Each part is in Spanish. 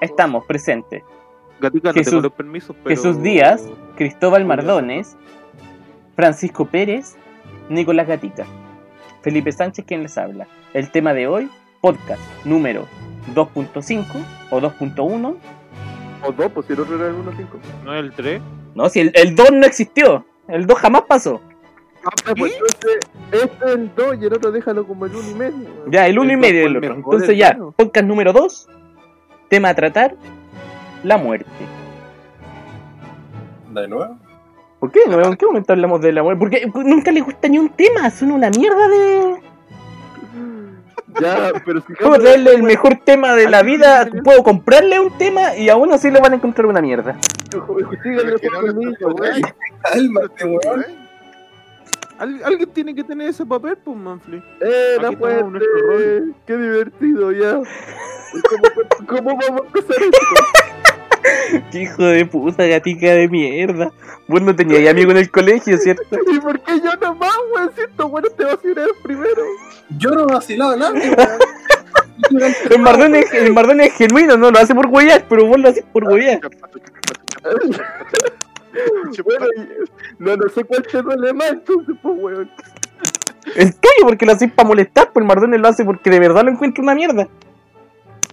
estamos presentes. Gatica, no Jesús- tengo los permisos, pero... Jesús Díaz, Cristóbal. Mardones, Francisco Pérez, Nicolás Gatica, Felipe Sánchez quien les habla. El tema de hoy, podcast número 2.5 o 2.1. O dos, pues si el otro era el 1.5. ¿No es el 3? No, si el, el 2 no existió, el 2 jamás pasó. Ah, pues entonces, este es el 2 y el otro déjalo como el 1 y medio. Ya, el 1 y medio fue el otro. Entonces ya, podcast número 2, tema a tratar, la muerte. ¿De nuevo? ¿Por qué? ¿En qué momento hablamos de la muerte? Porque nunca les gusta ni un tema, son una mierda de... Ya, pero si Puedo traerle el mejor tema de la vida, puedo comprarle un tema y aún así le van a encontrar una mierda. Síganlo Pero Al- alguien tiene que tener ese papel, pues, Manfly. Eh, la Aquí fuerte. Qué divertido, ya. ¿Cómo, cómo vamos a empezar esto? Qué hijo de puta, gatica de mierda. Vos no tenías amigo en el colegio, ¿cierto? ¿Y por qué yo nomás, güey? Si estos güeyes te vacilan primero. Yo no he vacilado a nadie, weón. El Mardón es, el Mardón es genuino, no lo hace por huellas, pero vos lo haces por huellas. Bueno, no, no sé cuál te duele más, entonces, pues, weón. El tuyo, porque lo haces para molestar, pues el Mardón lo hace porque de verdad lo encuentra una mierda.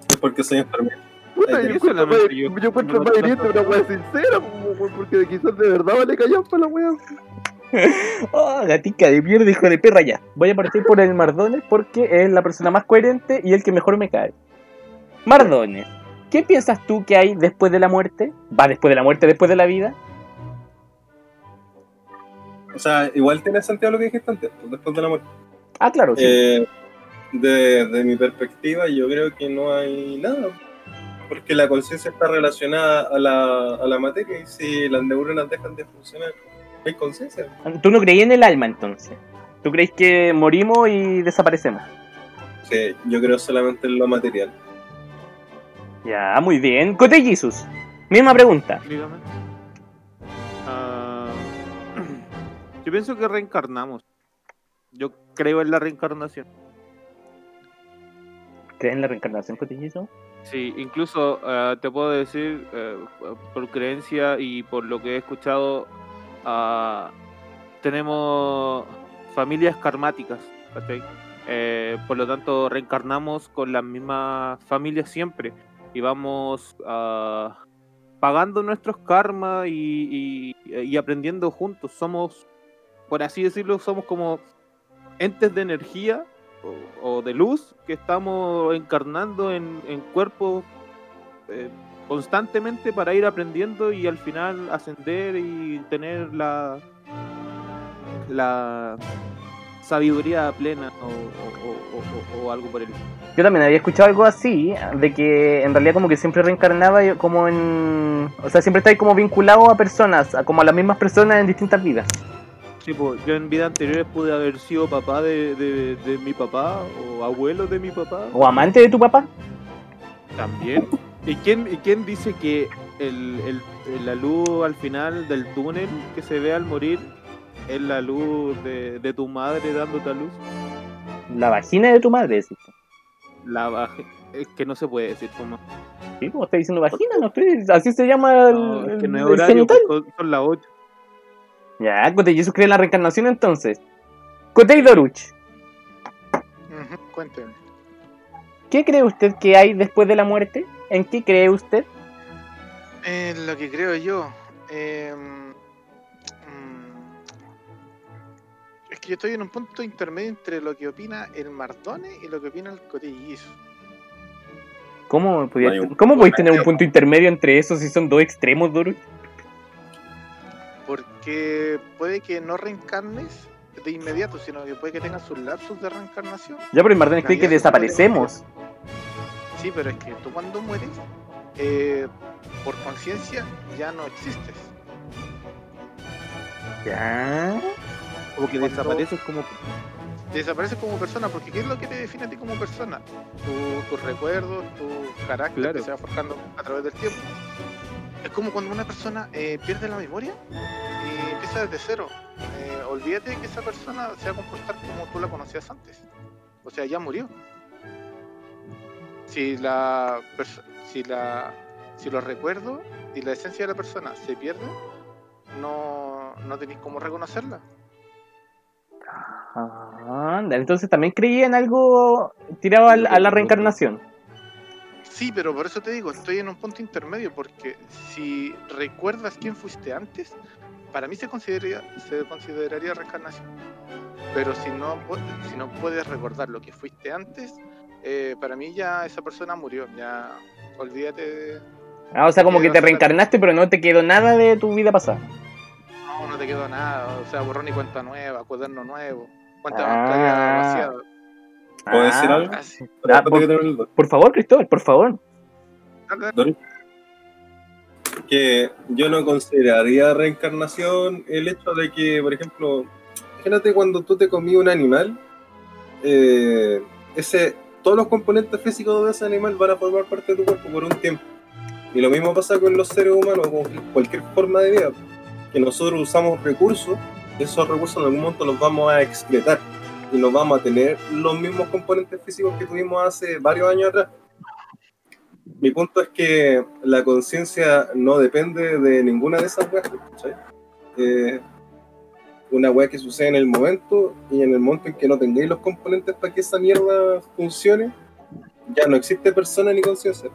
Es porque soy enfermero. Puta, yo encuentro más- yo- yo encuentro más hiriente una wea sincera, pues, porque quizás de verdad vale callar para la wea. Oh, gatica de mierda, hijo de perra, ya. Voy a partir por el Mardones porque es la persona más coherente y el que mejor me cae. Mardones, ¿qué piensas tú que hay después de la muerte? ¿Va después de la muerte, después de la vida? O sea, igual tiene sentido lo que dijiste antes, pues, después de la muerte. Ah, claro, sí. Eh, de, de mi perspectiva, yo creo que no hay nada. Porque la conciencia está relacionada a la, a la materia y si las neuronas dejan de funcionar, no hay conciencia. Tú no creí en el alma entonces. ¿Tú crees que morimos y desaparecemos? Sí, yo creo solamente en lo material. Ya, muy bien. Cote Jesus, misma pregunta. Dígame. Yo pienso que reencarnamos. Yo creo en la reencarnación. ¿Crees en la reencarnación, Jesus? Sí, incluso ah, te puedo decir, eh, por creencia y por lo que he escuchado, ah, tenemos familias karmáticas. Eh, por lo tanto, reencarnamos con las mismas familias siempre y vamos ah, pagando nuestros karmas y, y- y aprendiendo juntos. Somos, por así decirlo, somos como entes de energía o, de luz que estamos encarnando en, en cuerpos eh, constantemente para ir aprendiendo y al final ascender y tener la la sabiduría plena o, o- algo por el Yo también había escuchado algo así, de que en realidad como que siempre reencarnaba como en... O sea, siempre está ahí como vinculado a personas, a como a las mismas personas en distintas vidas. Sí, pues, yo en vida anteriores pude haber sido papá de, de- de mi papá o abuelo de mi papá O amante de tu papá. también. ¿Y quién, y quién dice que el, el- la luz al final del túnel que se ve al morir es la luz de, de tu madre dándote a luz? La vagina de tu madre, decís. La baja- es que no se puede decir como. Sí, como estoy diciendo vagina, no estoy... Así se llama el, No, es que no es horario, pues, son, son las 8. Ya, Cote Jesus cree en la reencarnación entonces. Cote Doruch, Ujú, Cuénteme. ¿qué cree usted que hay después de la muerte? ¿En qué cree usted? Eh, lo que creo yo. eh, mm, es que yo estoy en un punto intermedio entre lo que opina el Mardone y lo que opina el Cotillizo. ¿Cómo, podías- No un ¿cómo podéis tener un punto intermedio entre esos si son dos extremos, Doruch? Porque puede que no reencarnes de inmediato, sino que puede que tengas sus lapsos de reencarnación. Ya, pero Mardón cree que desaparecemos. Sí, pero es que tú cuando mueres, eh, por conciencia, ya no existes. Ya. Como que Cuando- desapareces como. Desapareces como persona, porque ¿qué es lo que te define a ti como persona? Tu- tus recuerdos, tu carácter Claro. que se va forjando a través del tiempo. Es como cuando una persona eh, pierde la memoria y empieza desde cero. Eh, olvídate que esa persona se va a comportar como tú la conocías antes. O sea, ya murió. si la si la si los recuerdos y la esencia de la persona se pierden, no, no tenéis cómo reconocerla. Ah, anda, entonces también creía en algo tirado a la reencarnación. Sí, pero por eso te digo, estoy en un punto intermedio, porque si recuerdas quién fuiste antes, para mí se consideraría, se consideraría reencarnación. Pero si no, si no puedes recordar lo que fuiste antes, eh, para mí ya esa persona murió, ya olvídate de... Ah, o sea, como que te reencarnaste, pero no te quedó nada de tu vida pasada. No, no te quedó nada, o sea, borrón y cuenta nueva, cuaderno nuevo, cuenta Ah. vaciada. ¿Puedo decir Ah, algo? Ah. Por favor, Cristóbal, por favor. que yo no consideraría reencarnación el hecho de que, por ejemplo, imagínate cuando tú te comí un animal, eh, ese, todos los componentes físicos de ese animal van a formar parte de tu cuerpo por un tiempo. Y lo mismo pasa con los seres humanos, con cualquier forma de vida, que nosotros usamos recursos, y esos recursos en algún momento los vamos a excretar y nos vamos a tener los mismos componentes físicos que tuvimos hace varios años atrás. Mi punto es que la conciencia no depende de ninguna de esas weas. Eh, una wea que sucede en el momento y en el momento en que no tengáis los componentes para que esa mierda funcione, ya no existe persona ni conciencia.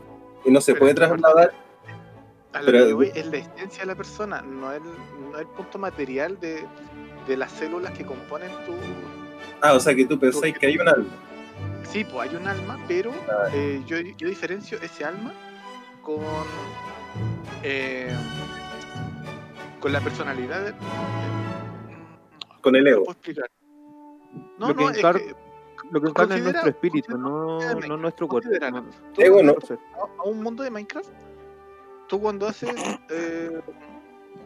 Y no se Pero puede trasladar. A lo Pero- que voy es la esencia de la persona, no el, no el punto material de, de las células que componen tu... Ah, o sea que tú pensáis que hay un alma. Sí, pues hay un alma, pero Ah. eh, yo, yo diferencio ese alma con... eh, con la personalidad de... Con el ¿Cómo ego. lo? No, Lo que no, es encar- que Lo que encarna es nuestro espíritu, no, no nuestro cuerpo. considera- no- a, un mundo de Minecraft, tú cuando haces, eh,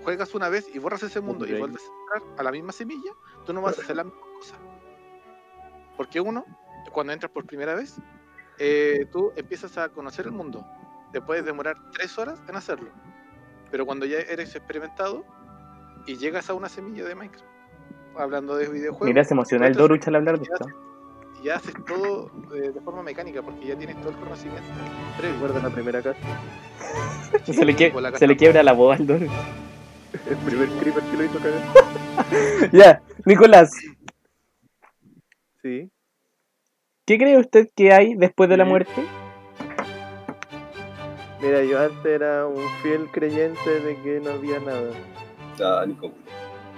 juegas una vez y borras ese mundo y vuelves a entrar a la misma semilla, tú no vas a hacer la misma cosa. Porque uno, cuando entras por primera vez, eh, tú empiezas a conocer el mundo. Te puedes demorar tres horas en hacerlo. Pero cuando ya eres experimentado y llegas a una semilla de Minecraft, hablando de videojuegos, Mira, se emociona el Doruch al hablar de esto. y ya haces todo eh, de forma mecánica porque ya tienes todo el conocimiento previo. ¿Recuerdas la primera casa? Se le, Pues la se le quiebra la voz al Doruch. El primer creeper que lo hizo cagar. Ya, Nicolás, Sí. ¿qué cree usted que hay después de la muerte? Mira, yo antes era un fiel creyente de que no había nada. Ah, Nico.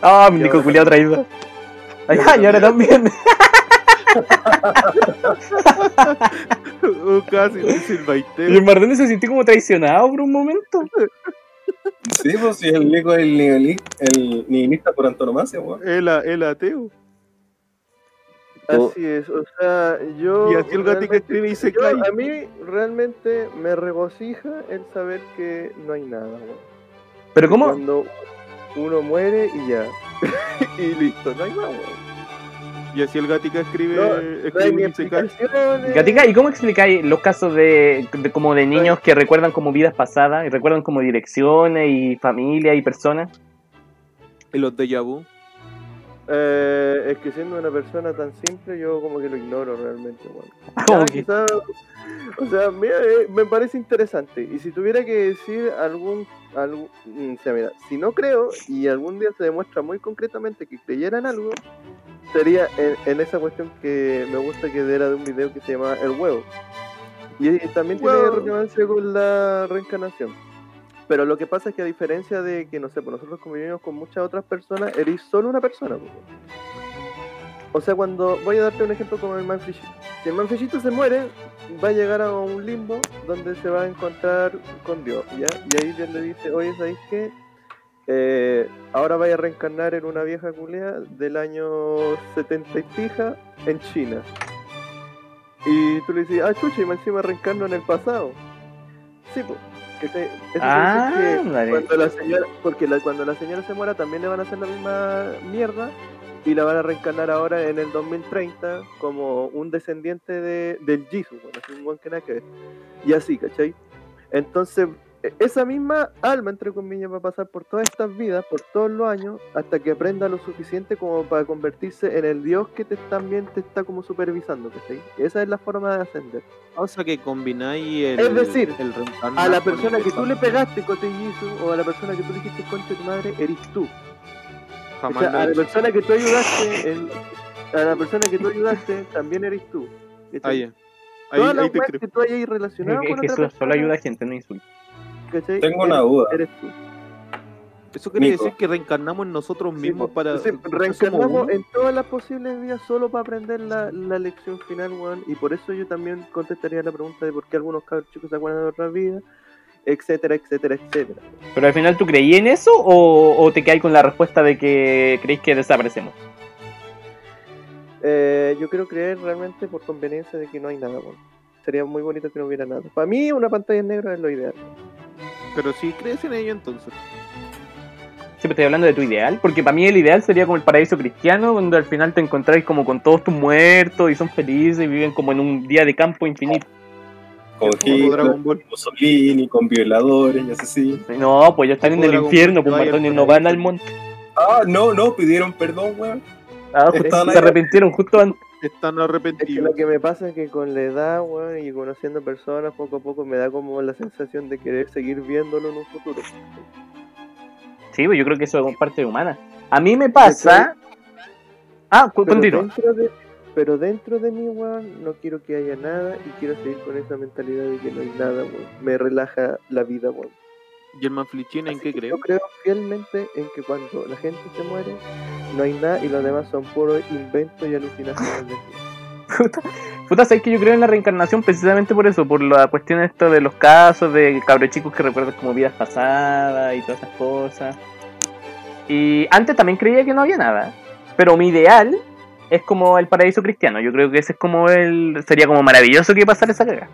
Ah, mi Nico culiao traído. Ay, ay, ahora también. Casi Y el Mardone se sintió como traicionado por un momento. Sí, pues si el Nico es el nihilista, el nihilista por antonomasia, weón. El, a- el ateo. Así es, o sea, yo. Y así el gatito escribe y se yo- cae. A mí realmente me regocija el saber que no hay nada, weón. Pero ¿cómo? Cuando uno muere y ya. y listo, no hay más, weón. Y así el gatica escribe, No, No escribe ni y se cae. explicaciones. Gatica, ¿y cómo explicáis los casos de, de como de niños que recuerdan como vidas pasadas y recuerdan como direcciones y familia y personas? Y los déjà vu. Eh, es que siendo una persona tan simple, yo como que lo ignoro realmente, que- quizá- o sea, mira, eh, me parece interesante. Y si tuviera que decir algún, algún mm, o sea, mira, si no creo y algún día se demuestra muy concretamente que creyera en algo, sería en, en esa cuestión que me gusta que era de un video que se llama El huevo. Y, y también tiene relevancia con la reencarnación. Pero lo que pasa es que a diferencia de que, no sé, pues nosotros convivimos con muchas otras personas, eres solo una persona. O sea, cuando voy a darte un ejemplo como el manfrillito. Si el manfrillito se muere, va a llegar a un limbo donde se va a encontrar con Dios, ¿ya? Y ahí Dios le dice, oye, ¿sabéis qué? Eh, ahora vaya a reencarnar en una vieja culea del año 70 y pija en China. Y tú le dices, ah, chucha, y más encima reencarno en el pasado. Sí, pues. Decir Ah, que vale. cuando la señora, porque la- cuando la señora se muera también le van a hacer la misma mierda y la van a reencarnar ahora en el 2030 como un descendiente de, del Jesus, bueno, es un buen que nada que ver. Y así, ¿cachai? Entonces, esa misma alma, entre comillas, va a pasar por todas estas vidas, por todos los años, hasta que aprenda lo suficiente como para convertirse en el Dios que te también te está como supervisando, ¿cachai? Esa es la forma de ascender. O sea que combináis el. Es decir, el A la persona el que tú le pegaste, Cotellizo, o a la persona que tú le dijiste concha de tu madre, eres tú. O Jamás sea, lo he a la persona que tú ayudaste, en- a la persona que tú ayudaste, también eres tú. Ah, te weas creo. que tú hayas relacionado Es con que otra eso solo persona, ayuda a gente, no insulta. ¿Cachai? Tengo una duda. Eres tú. Eso quiere Nico. decir que reencarnamos en nosotros Sí, mismos po. para. Sí, reencarnamos en todas las posibles vías solo para aprender la, la lección final, weón. Y por eso yo también contestaría la pregunta de por qué algunos cabros chicos se acuerdan de otras vidas, etcétera, etcétera, etcétera. Pero al final, ¿tú creí en eso o, o te quedáis con la respuesta de que creéis que desaparecemos? Eh, yo quiero creer realmente por conveniencia de que no hay nada, weón. Sería muy bonito que no hubiera nada. Para mí, una pantalla en negro es lo ideal. Pero si crees en ello, entonces. Siempre estoy hablando de tu ideal, porque para mí el ideal sería como el paraíso cristiano, donde al final te encontráis como con todos tus muertos y son felices y viven como en un día de campo infinito. Con Dragon Ball. con Mussolini, con violadores y así. No, pues ya están en el infierno, pues Mardones no van al monte. Ah, no, no, pidieron perdón, weón. Ah, justo Estaban se arrepintieron justo antes. Están Es que arrepentidos. lo que me pasa es que con la edad, weón, y conociendo personas poco a poco me da como la sensación de querer seguir viéndolo en un futuro. Sí, pues yo creo que eso es parte humana. A mí me pasa. Ah, cu- Pero continúa. dentro, de, pero dentro de mí, weón, no quiero que haya nada y quiero seguir con esa mentalidad de que no hay nada, weón. Me relaja la vida, weón. German Flichín, ¿en Así qué creo? Yo creo fielmente en que cuando la gente se muere, no hay nada y los demás son puros inventos y alucinaciones de. Puta, puta, sabes que yo creo en la reencarnación precisamente por eso, por la cuestión esta de los casos de cabros chicos que recuerdan como vidas pasadas y todas esas cosas. Y antes también creía que no había nada, pero mi ideal es como el paraíso cristiano. Yo creo que ese es como el. Sería como maravilloso que pasara esa caga.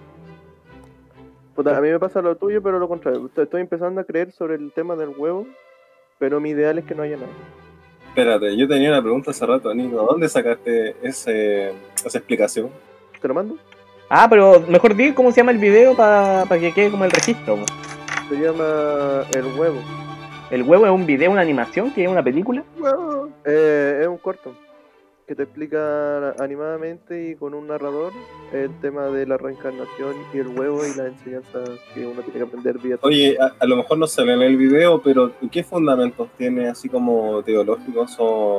Puta, a mí me pasa lo tuyo, pero lo contrario. Estoy- empezando a creer sobre el tema del huevo, pero mi ideal es que no haya nada. Espérate, yo tenía una pregunta hace rato, Nico. ¿Dónde sacaste ese, esa explicación? ¿Te lo mando? Ah, pero mejor di cómo se llama el video para que quede como el registro. Se llama El Huevo. El huevo es un video, una animación, que es una película. Eh, es un corto que te explica animadamente y con un narrador el tema de la reencarnación y el huevo y las enseñanzas que uno tiene que aprender día Oye, a, a lo mejor no sale en el video, pero ¿qué fundamentos tiene así como teológicos? ¿Son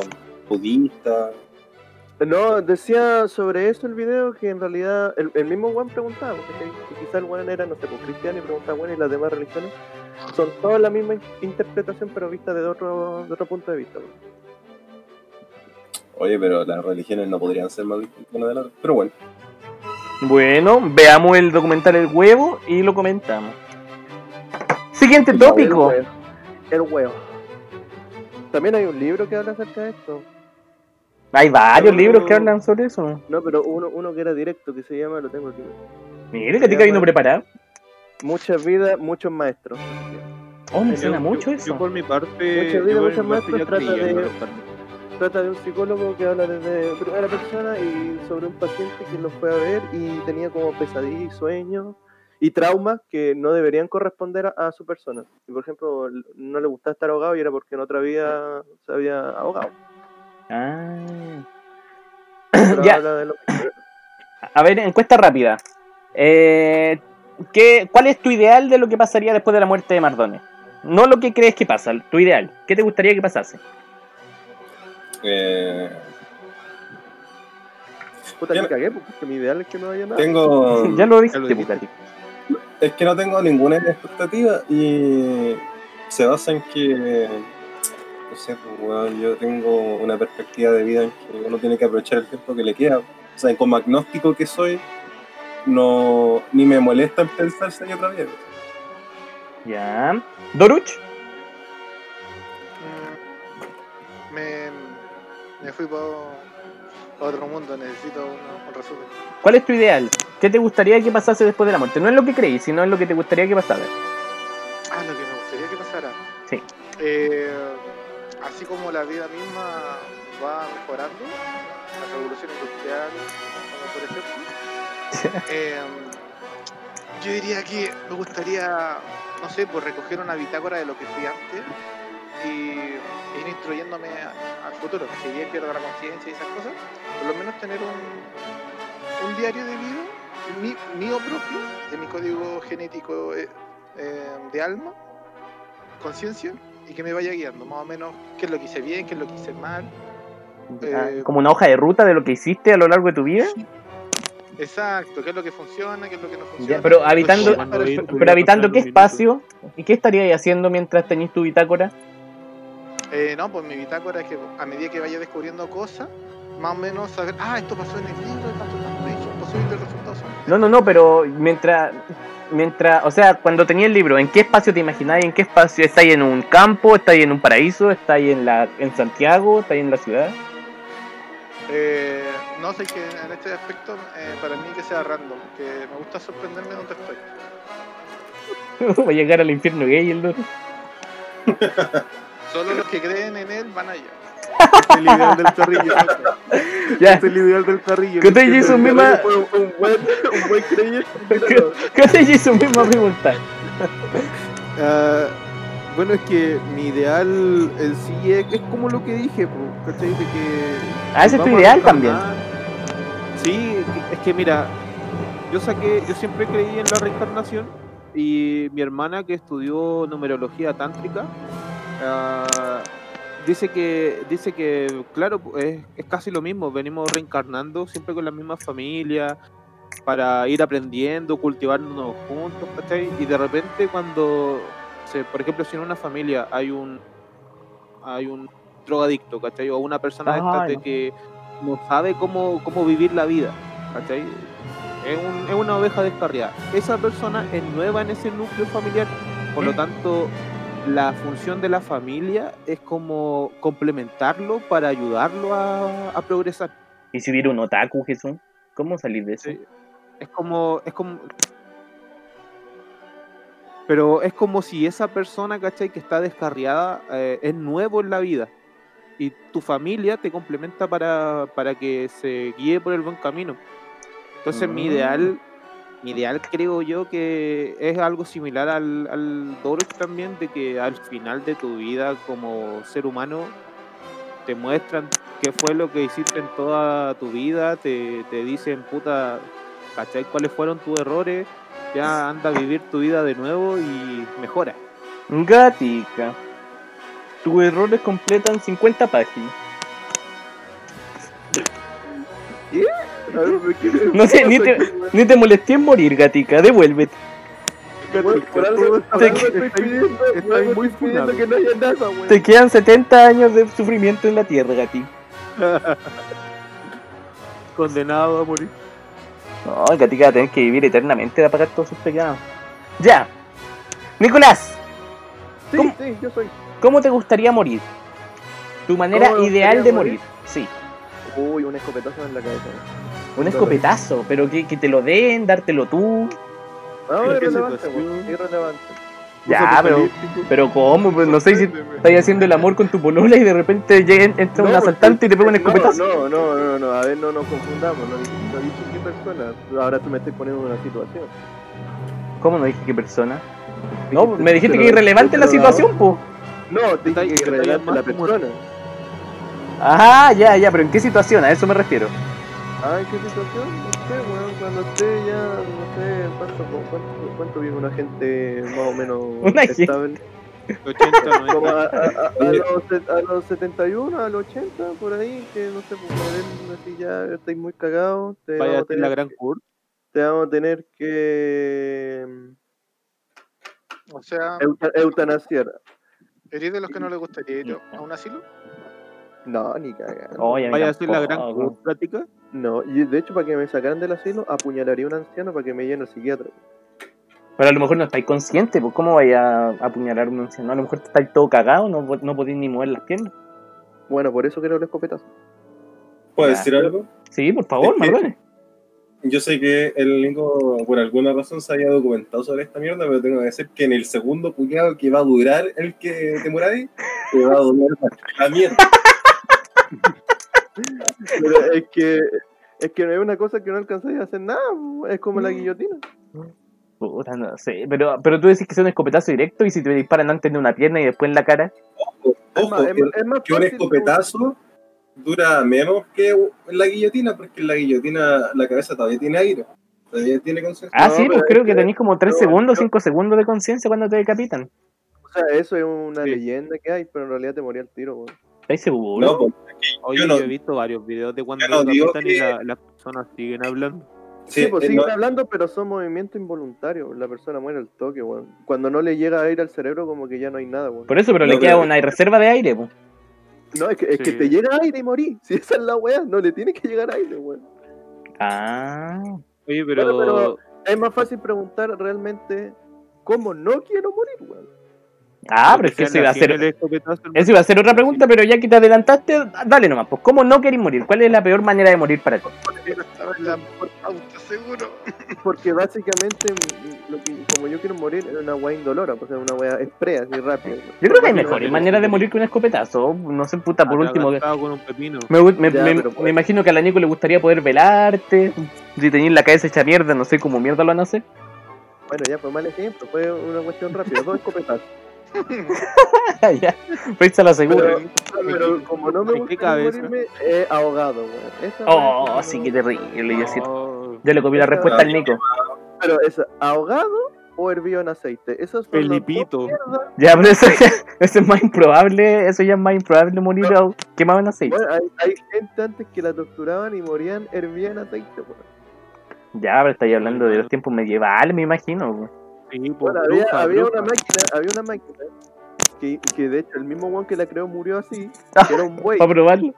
budistas? No, decía sobre eso el video que en realidad el, el mismo Juan preguntaba, que quizá el Juan era, no sé, pues, cristiano y preguntaba, bueno, y las demás religiones son todas la misma in- interpretación pero vista de otro, de otro punto de vista. pues. Oye, pero las religiones no podrían ser más distintas una de la otra. Pero bueno, Bueno, veamos el documental El Huevo y lo comentamos. Siguiente tópico. El huevo. El huevo. También hay un libro que habla acerca de esto. Hay varios No. libros que hablan sobre eso. No, pero uno, uno que era directo, que se llama, lo tengo aquí. Mire, que te vino preparado. Muchas vidas, muchos maestros. Oh, me suena mucho Yo eso. por mi parte. Mucha vida, yo por mi parte ya trata creía en de- la reencarnación. Trata de un psicólogo que habla desde primera persona y sobre un paciente que lo fue a ver y tenía como pesadillas y sueños y traumas que no deberían corresponder a, a su persona. Y por ejemplo, no le gustaba estar ahogado y era porque en otra vida se había ahogado. Ah. Ya. de lo A ver, encuesta rápida. Eh, ¿qué, ¿Cuál es tu ideal de lo que pasaría después de la muerte de Mardones? No lo que crees que pasa, tu ideal. ¿Qué te gustaría que pasase? Eh, Puta, Yo- que cagué, porque mi ideal es que no haya nada. tengo... ya lo dijiste. Es que no tengo ninguna expectativa y se basa en que, no sé, pues, weón, yo tengo una perspectiva de vida en que uno tiene que aprovechar el tiempo que le queda. O sea, como agnóstico que soy, no ni me molesta en pensar si hay otra vida. Ya. ¿Doruch? Mm, Me, me fui para otro mundo, necesito un, un resumen. ¿Cuál es tu ideal? ¿Qué te gustaría que pasase después de la muerte? No es lo que creí, sino es lo que te gustaría que pasara. Ah, lo que me gustaría que pasara. Sí. Eh, así como la vida misma va mejorando, la revolución industrial, como por ejemplo, eh, yo diría que me gustaría no sé, pues recoger una bitácora de lo que fui antes y ir instruyéndome a- al futuro. Si bien pierdo la conciencia y esas cosas, por lo menos tener un, un diario de vida mi- mío propio, de mi código genético eh, eh, de alma, conciencia, y que me vaya guiando más o menos qué es lo que hice bien, qué es lo que hice mal. Ah, Eh, Como una hoja de ruta de lo que hiciste a lo largo de tu vida. Exacto, qué es lo que funciona, qué es lo que no funciona. Ya, pero habitando, pero habitando qué espacio y qué estarías haciendo mientras tenías tu bitácora. Eh, no, pues mi bitácora es que a medida que vaya descubriendo cosas, más o menos saber, ah, esto pasó en el libro, tanto, tanto, y posiblemente el resultado son- No, no, no, pero mientras, mientras, o sea, cuando tenías el libro, ¿en qué espacio te imagináis? ¿En qué espacio? ¿Estáis en un campo? ¿Estáis en un paraíso? ¿Estáis en la, en Santiago? ¿Estáis en la ciudad? Eh, no sé que en este aspecto, eh, para mí que sea random, que me gusta sorprenderme donde estoy. Va a llegar al infierno gay el. Solo los que creen en él van allá. el ideal del carrillo. Ya, es el ideal del carrillo. ¿Qué te hizo misma? Un, buen, un buen creyente. ¿Qué te hizo misma pregunta? Ah, bueno, es que mi ideal en sí es, es como lo que dije, ¿cachai? De que. Ah, ese es tu ideal también. Sí, es que mira, yo saqué, yo siempre creí en la reencarnación y mi hermana que estudió numerología tántrica ah, dice que dice que claro es, es casi lo mismo, venimos reencarnando siempre con la misma familia para ir aprendiendo, cultivándonos juntos, ¿cachai? Y de repente cuando, se, por ejemplo, si en una familia hay un hay un drogadicto, ¿cachai? O una persona estas Ay, de no. que no sabe cómo, cómo vivir la vida, ¿cachai? Es, un- es una oveja descarriada. Esa persona es nueva en ese núcleo familiar, por lo tanto, la función de la familia es como complementarlo para ayudarlo a, a progresar. ¿Y si hubiera un otaku, Jesús? ¿Cómo salir de eso? Sí. Es como, es como. Pero es como si esa persona, ¿cachai? Que está descarriada, eh, es nuevo en la vida. Y tu familia te complementa para, para que se guíe por el buen camino. Entonces mi Mm. mi ideal creo yo que es algo similar al, al también, de que al final de tu vida como ser humano te muestran qué fue lo que hiciste en toda tu vida, te, te dicen, puta, ¿cachai? ¿Cuáles fueron tus errores? Ya anda a vivir tu vida de nuevo y mejora. Gatica. Tus errores completan 50 páginas. No sé, ni te, ni te molesté en morir, gatica. Devuélvete. Por, algo, Te- estoy muy funado. que no haya nada, quedan 70 años de sufrimiento en la tierra, gatica. Condenado a morir. No, gatica va a tener que vivir eternamente de pagar todos sus pecados. Ya. Nicolás, Sí, ¿Cómo? sí, yo soy. ¿cómo te gustaría morir? Tu manera ¿Cómo me ideal de morir. morir? Sí. Uy, un escopetazo en la cabeza. Un escopetazo, pero que, que te lo den, dártelo tú. No, ¿En qué irrelevante. Irrelevante. Ya, pero, pero ¿cómo? Pues no sé si estás haciendo el amor con tu polola y de repente llega, entra un No, asaltante y te pega un no, escopetazo. No, no, no, no, a ver, no nos confundamos. No dije qué persona. Ahora tú me estás poniendo en una situación. ¿Cómo no dije qué persona? No, Dijiste, me dijiste te que irrelevante te la situación, po. No, te dije que irrelevante la persona. Ajá, ya, ya, pero ¿en qué situación? A eso me refiero. Ah, ¿en qué situación? No sé, weón, cuando esté ya, no sé, ¿cuánto, cuánto, cuánto vive una gente más o menos Una gente. estable? 80, Como 90. a, a, a, a los, a los 71, a los 80, por ahí, que no sé, pues a ver, así ya estáis muy cagados, te, Vaya a ser la tener, gran cur. te vamos a tener que O sea, euta- eutanasiar. ¿eres de los que no les gustaría ir a un asilo? No, ni cagando. Oye, Vaya a ser la gran plática. No, y de hecho, para que me sacaran del asilo, apuñalaría a un anciano para que me llene el psiquiatra. Pero a lo mejor no estáis conscientes, pues ¿cómo vais a apuñalar a un anciano? A lo mejor estáis todo cagado, no, no podéis ni mover las piernas. Bueno, por eso quiero el escopetazo. ¿Puedo Ya. decir algo? Sí, por favor, Marrones. Yo sé que el Nico, por alguna razón, se había documentado sobre esta mierda, pero tengo que decir que en el segundo puñado que va a durar el que te muráis, te va a doler la mierda. Pero es que es que no es una cosa que no alcanzáis a hacer nada, es como la guillotina. Puta, no sé. Pero, pero tú decís que es un escopetazo directo y si te disparan antes de una pierna y después en la cara. Es Ojo, más, es, es más que un escopetazo dura menos que en la guillotina, porque en la guillotina la cabeza todavía tiene aire. Todavía tiene conciencia. Ah, No, sí, pues es creo que que- tenéis como 3 yo- segundos, yo- 5 segundos de conciencia cuando te decapitan. O sea, eso es una Sí. leyenda que hay, pero en realidad te moría el tiro, weón. ¿Estáis seguros? No, pues, Oye, Yo he visto varios videos de cuando no digo y la- las personas siguen hablando. Sí, sí, pues eh, siguen no- hablando, pero son movimientos involuntarios. La persona muere al toque, weón. Cuando no le llega aire al cerebro, como que ya no hay nada, weón. Por eso, pero No, le queda una reserva de aire, pues. No, es que, es que te llega aire y morí. Si esa es la weá, no le tiene que llegar aire, weón. Ah. Oye, pero, Bueno, pero- Es más fácil preguntar realmente cómo no quiero morir, weón. Ah, pero es que eso iba a ser. Eso iba a ser otra pregunta, pero ya que te adelantaste, dale nomás. Pues, ¿cómo no querés morir? ¿Cuál es la peor manera de morir para ti? La pauta, seguro. Porque básicamente, lo que, como yo quiero morir, es una weá indolora, pues es una weá express, así rápida. weón. Yo creo que hay mejores maneras de morir que un escopetazo. No sé, puta, por último. con un pepino. Me, gu- me, Ya, me- pero me pues- imagino que a la Nico le gustaría poder velarte. Si tenías la cabeza hecha mierda, no sé cómo mierda lo van a hacer. Bueno, ya fue mal ejemplo, fue una cuestión rápida, dos escopetazos. ya, la segura. Pero, pero como no me ¿En qué gusta cabeza? morirme, he ahogado, Oh, sí, no- qué terrible. Yo, sí- Oh, yo le copié la respuesta al Nico. Pero es ahogado o hervido en aceite. Las dos Felipito. mierdas. Ya, pero eso, ya- eso es más improbable. Eso ya es más improbable morir ahog- quemado en aceite. Bueno, hay, hay gente antes que la torturaban y morían hervida en aceite, weón. Ya, pero estáis hablando de los tiempos medievales, me imagino. güey. Sí, pues, Bueno, había, bruja, había bruja. una máquina, había una máquina que, que de hecho el mismo weón que la creó murió así, que era un buey, Para probarlo.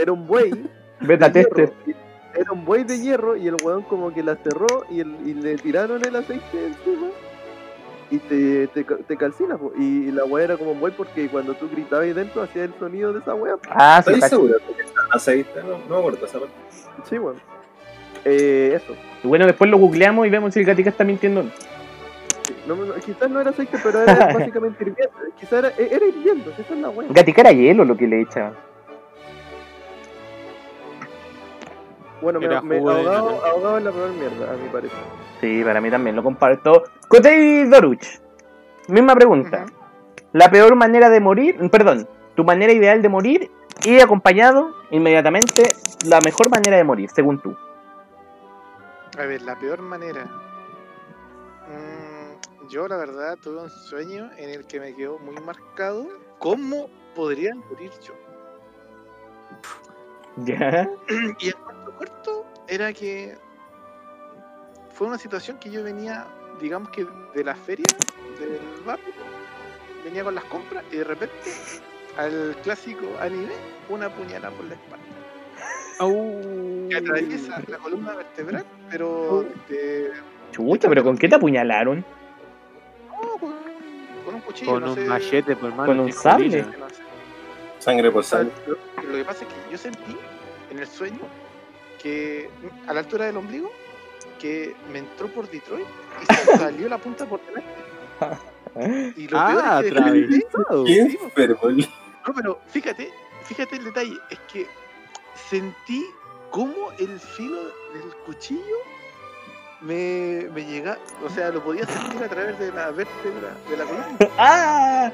era un buey Beta hierro, tester. era un buey de hierro y el weón como que la cerró y, el- y le tiraron el aceite encima y te, te, te calcina, po. y la weá era como un buey porque cuando tú gritabas ahí dentro hacía el sonido de esa weá. Ah, sí, ¿Estás cacho. seguro? Porque está aceite, no, no me acuerdo esa parte. Sí, weón. Eh, eso. Y bueno, después lo googleamos y vemos si el gatica está mintiendo. o no. Sí, no, no, quizás no era aceite, pero era básicamente hirviendo. Quizás era, era hirviendo, esa es la weá. Gatica era hielo lo que le echa. Bueno, me, me de ahogado, es la peor mierda, a mi parecer. Sí, para mí también lo comparto. Cotei Doruch. Misma pregunta. La peor manera de morir, perdón, tu manera ideal de morir y acompañado inmediatamente la mejor manera de morir, según tú. A ver, la peor manera. Yo, la verdad, tuve un sueño en el que me quedó muy marcado cómo podría morir yo. Ya. y el cuarto corto era que fue una situación que yo venía, digamos que de la feria, del barrio, venía con las compras y de repente al clásico anime, una puñalada por la espalda. Que atraviesa la columna vertebral, pero de, Chucha, pero ¿con qué te apuñalaron? No, con, con un cuchillo. Con no un sé, machete, pues, hermano. Con un sable. no sé. Sangre por sangre. lo, lo que pasa es que yo sentí en el sueño que a la altura del ombligo que me entró por Detroit y se salió la punta por delante. Y lo Ah, peor es que enfermo. no, pero fíjate, fíjate el detalle, es que sentí cómo el filo del cuchillo me, me llega, o sea, lo podía sentir a través de la vértebra de la columna. ¡Ah!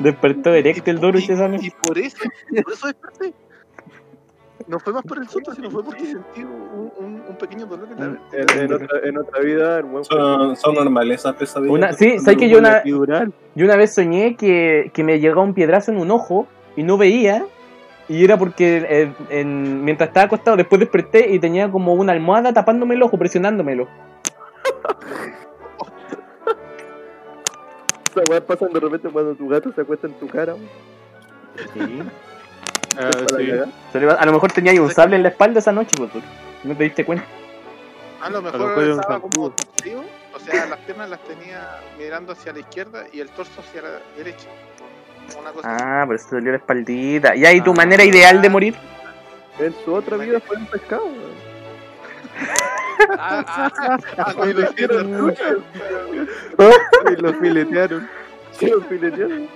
Despertó erecto el esa y, noche. y por eso, por eso desperté. No fue más por el susto, sino fue porque sentí un, un, un pequeño dolor en la En, vértebra. en otra, en otra vida, el buen Son, son normales esas pesadillas. Una, sí, ¿sabes que yo una, yo una vez soñé que, que me llegaba un piedrazo en un ojo y no veía? Y era porque eh, en- mientras estaba acostado, después desperté y tenía como una almohada tapándome el ojo, presionándomelo. Esa weá pasan de repente cuando tu gato se acuesta en tu cara. Sí. Ah, sí. A lo mejor tenía ahí un sable en la espalda esa noche, pues, tú. No te diste cuenta. A lo A lo mejor estaba como torcido, o sea, las piernas las tenía mirando hacia la izquierda y el torso hacia la derecha. Una cosa así. Ah, pero eso dolió la espaldita. ¿Y ahí tu Ah. manera ideal de morir? En su otra vida fue un pescado. Ah, ah, ah, cuando hicieron lucha. Y lo filetearon. Sí, lo filetearon.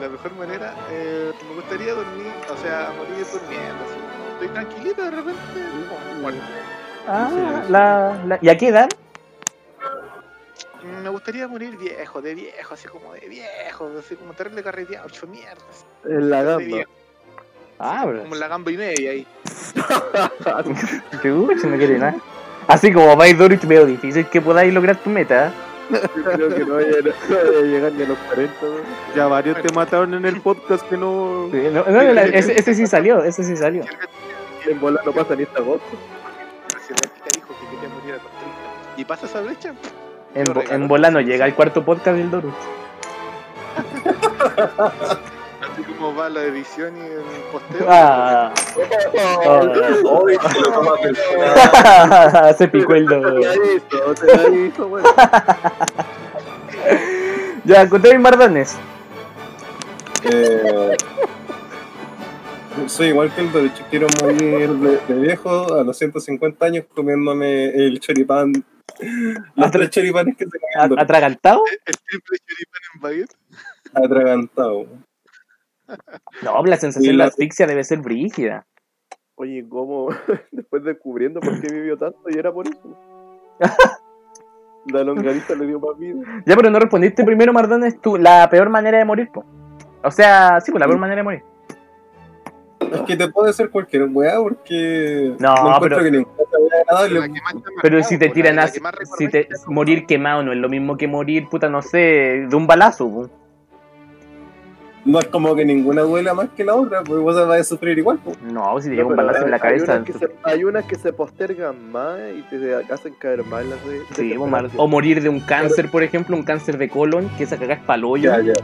La, la mejor manera, eh, me gustaría dormir, o sea, morir durmiendo. Así. Estoy tranquilito de repente. Ah, la, la- ¿Y a qué edad? Me gustaría morir viejo, de viejo, así como de viejo, así como terrible carreteado, ocho mierdas. En la gamba. Ah, bro. Como en la gamba y media ahí. Qué gusto, no quiere nada. Así como vais Dorich, veo difícil que podáis lograr tu meta. ¿eh? Yo creo que no vaya, no vaya a llegar ni a los 40. weón. Ya varios te mataron en el podcast que no. Sí, no, no, la- ese, ese sí salió, ese sí salió. En bola no pasa ni esta agosto. Si la chica dijo que quería morir a los 30. ¿Y pasa esa brecha? En, bo- en Volano llega el cuarto podcast del Dorich. Así como va la edición y el posteo. Ah, Hoy se lo toma personal. se picó el weón. Ya, conté Mardones. Eh, soy igual que el derecho, quiero morir de, de viejo a los 150 años comiéndome el choripán. Los tres choripanes que se ¿Atragantado? El triple choripán en baguette. atragantado. No, la sensación de la- asfixia debe ser brígida. Oye, ¿cómo? Después descubriendo por qué vivió tanto y era por eso. La longaniza le dio más vida. Ya, pero no respondiste primero, Mardones, tú, la peor manera de morir, po. O sea, sí, pues la peor manera de morir. Es que te puede ser cualquier weá porque No, encuentro pero- que Pero si te tiran así, si te, morir quemado no es lo mismo que morir, puta, no sé, de un balazo, po. No es como que ninguna duela más que la otra, pues vos vas a sufrir igual. pues. No, si te No, llega un balazo en la cabeza. Hay unas, que se, hay unas que se postergan más y te hacen caer en las de. Sí, de o, mal- o morir de un cáncer, por ejemplo, un cáncer de colon, que esa cagá es paloyo. Ya, ya.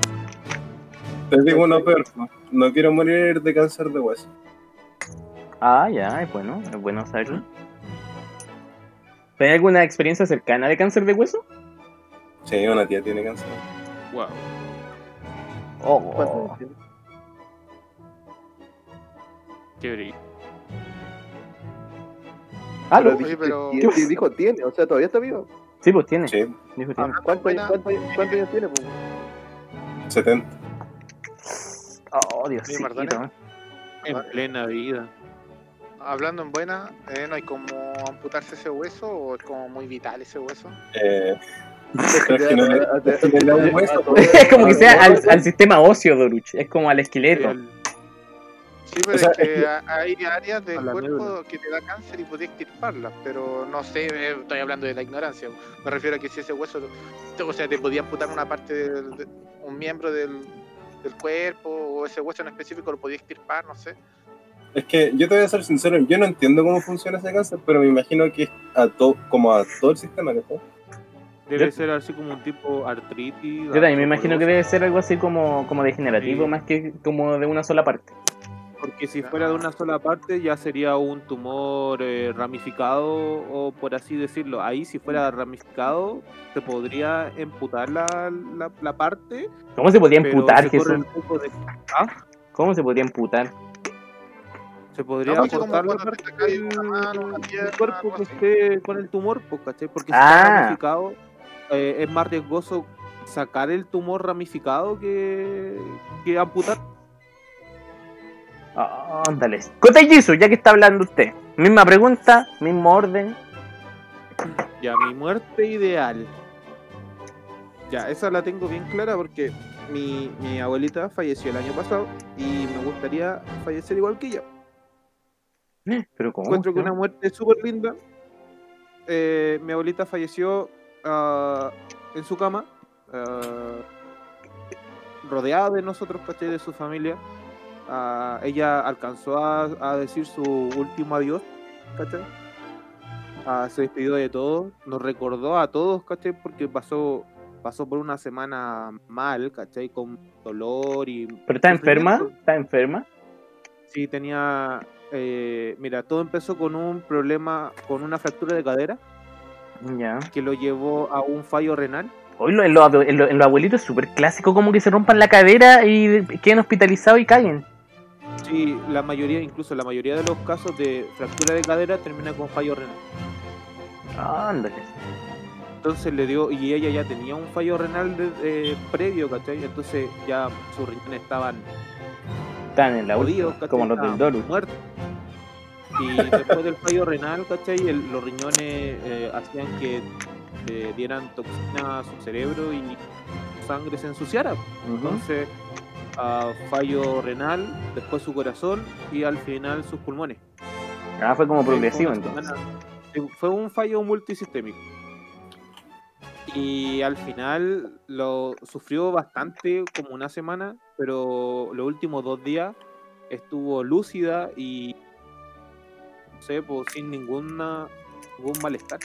Te digo uno peor, no quiero morir de cáncer de hueso. Ah, ya, es bueno, es bueno saberlo. ¿Tenés alguna experiencia cercana de cáncer de hueso? Sí, una tía tiene cáncer. Wow. ¿Cuántos Oh, años tiene? Qué brillo. ah, Pero no. Pero- tiene, dijo tiene, o sea, todavía está vivo. Sí, pues tiene. Sí, Dijo tiene. ¿Cuántos años, cuántos años- cuántos años tiene? pues? 70. Oh, Diosito. Mardones. En plena vida. Hablando en buena, eh, ¿no hay como amputarse ese hueso o es como muy vital ese hueso? Eh, es como que sea al, al sistema óseo, Doruch. Es como al esqueleto. El- Sí, pero O sea, es que es hay áreas del cuerpo que te da cáncer y podés extirparlas, pero no sé, eh, estoy hablando de la ignorancia. Me refiero a que si ese hueso, te- o sea, te podía amputar una parte, del- de, un miembro del, del cuerpo o ese hueso en específico lo podía extirpar, no sé. Es que yo te voy a ser sincero, yo no entiendo cómo funciona ese cáncer, pero me imagino que es a to- como a todo el sistema, ¿cachai? Debe Yo- ser así como un tipo artritis. Yo también me imagino que debe ser algo así como, como degenerativo, Sí. más que como de una sola parte. Porque si fuera de una sola parte ya sería un tumor eh, ramificado o por así decirlo. Ahí si fuera ramificado se podría emputar la, la, la parte. ¿Cómo se podría se Jesús? de- ¿Ah? ¿Cómo se podría emputar? Se podría No, cortar la parte del, cuerpo que esté con el tumor, pues, ¿cachai? Porque si Ah. está ramificado eh, es más riesgoso sacar el tumor ramificado que, que amputar. Ah, Ándale. Kotei Jisoo, ya que está hablando usted. Misma pregunta, mismo orden. Ya, mi muerte ideal. Ya, esa la tengo bien clara porque mi, mi abuelita falleció el año pasado y me gustaría fallecer igual que ella. Pero ¿cómo? Encuentro que una muerte súper linda. Eh, mi abuelita falleció ah, en su cama, ah, rodeada de nosotros, ¿cachai? De su familia. Ah, ella alcanzó a, a decir su último adiós, ¿cachai? Se despidió de todos, nos recordó a todos, ¿cachai? Porque pasó, pasó por una semana mal, ¿cachai? Con dolor y... ¿Pero está enferma? ¿Está enferma? Sí, tenía. Eh, mira, todo empezó con un problema, con una fractura de cadera Ya. que lo llevó a un fallo renal. Hoy en los en los- en los abuelitos es súper clásico como que se rompan la cadera y queden hospitalizados y caguen. Sí, la mayoría, incluso la mayoría de los casos de fractura de cadera termina con fallo renal. Ándale. Entonces le dio, y ella ya tenía un fallo renal de- eh, previo, ¿cachai? Entonces ya sus riñones estaban Están en la como los del Estaban Doru. muertos. Y después del fallo renal, ¿cachai? El- los riñones eh, hacían que eh, dieran toxina a su cerebro y su sangre se ensuciara. Entonces, ah, fallo renal, después su corazón y al final sus pulmones. Ah, fue como progresivo entonces. Fue un fallo multisistémico. Y al final lo sufrió bastante, como una semana, pero los últimos dos días estuvo lúcida y no sé, pues, sin ninguna ningún malestar.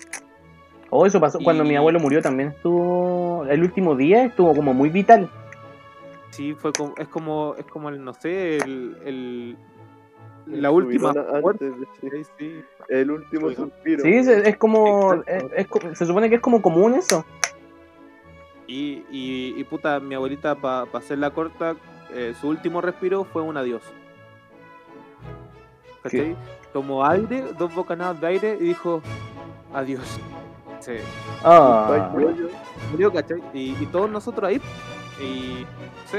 Oh, eso pasó cuando mi abuelo murió también. Estuvo. El último día estuvo como muy vital. Sí, fue como, es como, es como el, no sé, el, el- la última antes sí, sí. El último suspiro. Sí, es, es como. Es, es se supone que es como común eso. Y, y, y puta, mi abuelita, para hacerla corta, eh, su último respiro fue un adiós. ¿Cachai? Tomó aire, dos bocanadas de aire y dijo adiós. Sí. Ah. Murió, ¿cachai? Y, y todos nosotros ahí. Y sí,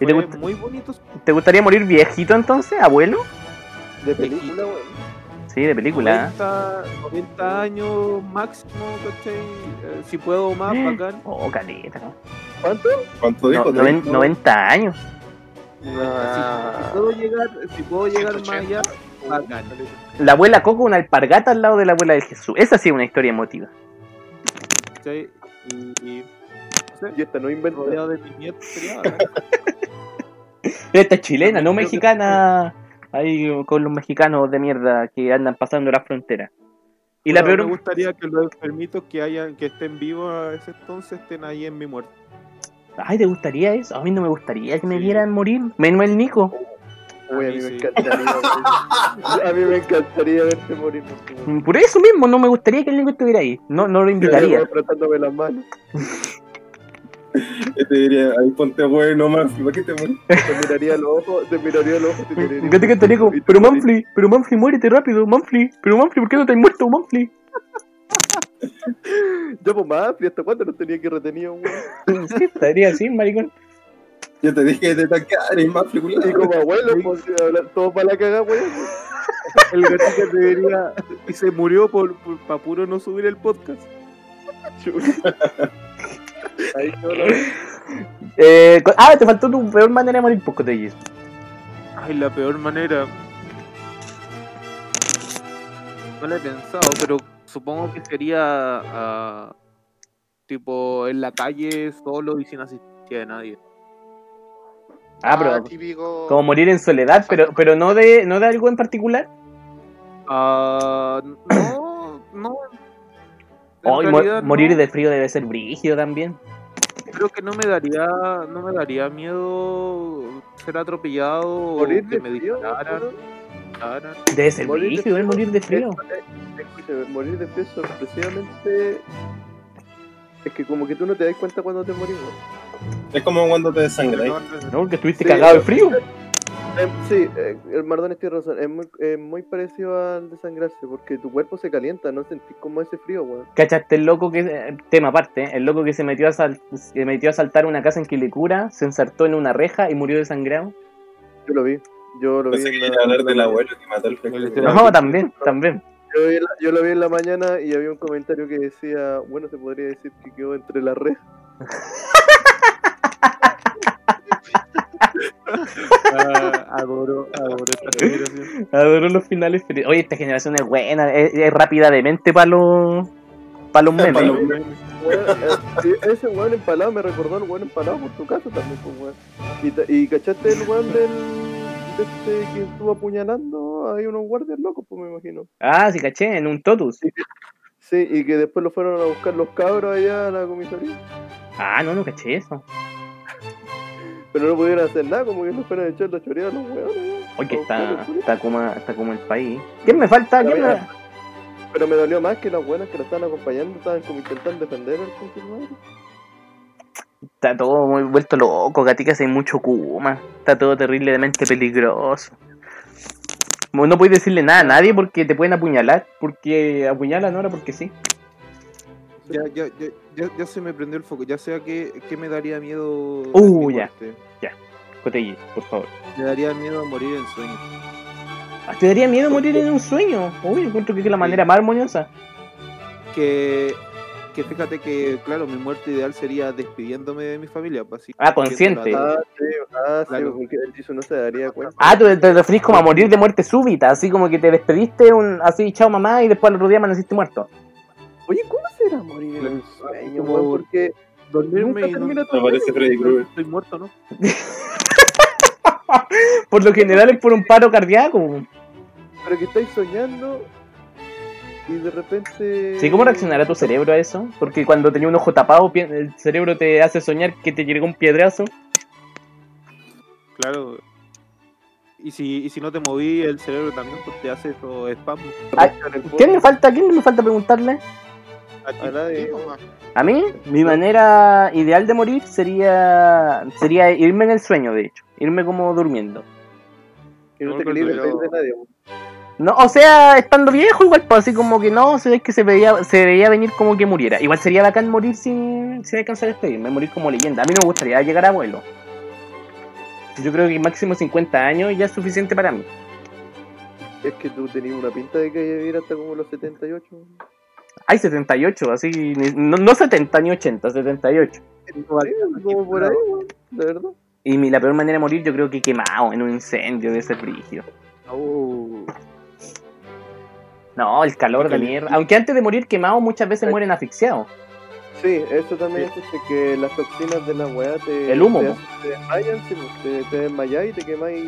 ¿Y te muy bonito. ¿Te gustaría morir viejito entonces, abuelo? De película, weón. Sí, de película. 90, 90 años máximo, ¿cachai? Eh, si puedo más, bacán. Oh, caleta. ¿Cuánto? ¿Cuánto No, dijo? noven- 90 años. Si, si puedo llegar, si puedo llegar más 180. allá, bacán. La abuela Coco, una alpargata al lado de la abuela de Jesús. Esa sí es una historia emotiva. ¿cachai? Y, y no sé, Y esta no rodeado de sería bacán. Esta es chilena, no que- mexicana. Ahí con los mexicanos de mierda que andan pasando la frontera. Y la peor. Me gustaría que los enfermitos que hayan, que estén vivos a ese entonces estén ahí en mi muerte. Ay, ¿te gustaría eso? A mí no me gustaría que me Sí. vieran morir. Menos el Nico. Uy, a A mí me sí. encantaría. weón. a mí me encantaría verte morir. Por eso mismo, no me gustaría que el Nico estuviera ahí. No, no lo invitaría. Apretándome las manos. Yo te diría, ahí ponte bueno, más, ¿para qué te mueres? Te miraría los ojos, te miraría los ojos, te tiraría. Me te cantaría como, Y tú pero. Manfly, pero Manfly, muérete rápido, Manfly, pero Manfly, ¿por qué no te has muerto, Manfly? Yo, pues más, ¿y hasta cuándo no tenía que retenido, weón? Sí, estaría así, maricón. Yo te dije que te tanquear, es más Y fliculado. como abuelo, pues todo para la cagada, weón. El gatito debería. Y se murió por, por para puro no subir el podcast. Ahí yo lo Eh, ah, te faltó tu peor manera de morir, poco de ellos. Ay, la peor manera. No la he pensado, pero supongo que sería. ah, tipo en la calle, solo y sin asistencia de nadie. Ah, pero típico. como morir en soledad, pero pero no de no de algo en particular. Ah, no, no. Oh, y mo- realidad morir no. de frío debe ser brígido también. Creo que no me daría, no me daría miedo ser atropellado morir o que de me frío, dispararan. Debe ser Morir de brígido, ¿eh? frío. Morir de frío. Escúchame, morir de frío sorpresivamente. Es que como que tú no te das cuenta cuando te morís, weón. Es como cuando te desangras. ¿No? Porque estuviste Sí, cagado de frío. Eh, sí, eh, el Mardones tiene razón. Es muy, eh, muy parecido al desangrarse porque tu cuerpo se calienta, no sentís como ese frío, weón. ¿Cachaste el loco que, eh, tema aparte, ¿eh? el loco que se metió a, sal- se metió a saltar una casa en Quilicura, se ensartó en una reja y murió desangrado? Yo lo vi. Yo lo vi. Pensé que en la- iba a hablar del abuelo que mató al. No, también, también. Yo, vi la- yo lo vi en la mañana y había un comentario que decía, bueno, se podría decir que quedó entre las rejas. Ah, adoro, adoro esta generación. Adoro los finales felices. Oye, esta generación es buena, es, es rápida de mente para los, para los memes. Pa' los sí, ese weón empalado me recordó al weón empalado por tu casa también, pues, weón. Y, y cachaste el weón del. de este que estuvo apuñalando, hay unos guardias locos, pues me imagino. Ah, sí, caché, en un totus. Sí, y que después lo fueron a buscar los cabros allá a la comisaría. Ah, no, no caché eso. Pero no pudieron hacer nada, como que los fueron a echar la choreada a los weones. Oye, que está, está, como, está como el país. ¿Quién me falta? ¿Quién me... Pero me dolió más que las buenas que lo estaban acompañando estaban como intentando defender al. Está todo muy vuelto loco, gatica hace mucho kuma. Está todo terriblemente peligroso. No puedes decirle nada a nadie porque te pueden apuñalar. Porque apuñalan ahora porque sí. Ya, ya, ya, ya, ya se me prendió el foco. Ya sea que, que me daría miedo. Uh, ya. muerte. Cotelli, por favor. Me daría miedo morir en sueño. ¿Te daría miedo morir en un sueño? Uy, encuentro que es la manera más armoniosa. Que, que fíjate que, claro, mi muerte ideal sería despidiéndome de mi familia. pues, así, Ah, consciente. Ah, sí, ah, sí, Claro. porque el no se daría cuenta. Ah, tú te te referís como a morir de muerte súbita, así como que te despediste, un, así, chao mamá, y después al otro día amaneciste muerto. Oye, ¿cómo morir en un sueño, weón? Porque dormirme nunca y no, termina tu Aparece sueño. Freddy Krueger. estoy muerto, ¿no? Por lo general es por un paro cardíaco. Pero que estáis soñando y de repente... Sí, ¿cómo reaccionará tu cerebro a eso? Porque cuando tenía un ojo tapado, el cerebro te hace soñar que te llegó un piedrazo. Claro. Y si, y si no te moví, el cerebro también pues, te hace eso spam. Ay, ¿Quién me falta? ¿Quién me falta preguntarle? A mí, mi manera ideal de morir sería sería irme en el sueño, de hecho. Irme como durmiendo. Que no te de nadie. No, o sea, estando viejo igual, pues así como que no, se ve que se veía, se veía venir como que muriera. Igual sería bacán morir sin, sin alcanzar a despedirme, morir como leyenda. A mí no me gustaría llegar a abuelo. Yo creo que máximo 50 años ya es suficiente para mí. Es que tú tenías una pinta de que vivir hasta como los 78. Hay 78, así, ni- no, no 70 ni 80, 78. Sí, como por ahí, de verdad. Y mi, la peor manera de morir yo creo que quemado en un incendio de ese brígido. Oh. No, el calor de mierda. Aunque antes de morir quemado muchas veces mueren asfixiados. Sí, eso también escuché que las toxinas de la weá te. El humo, te, te desmayan, sí, pues, te, te desmayas y te quemáis.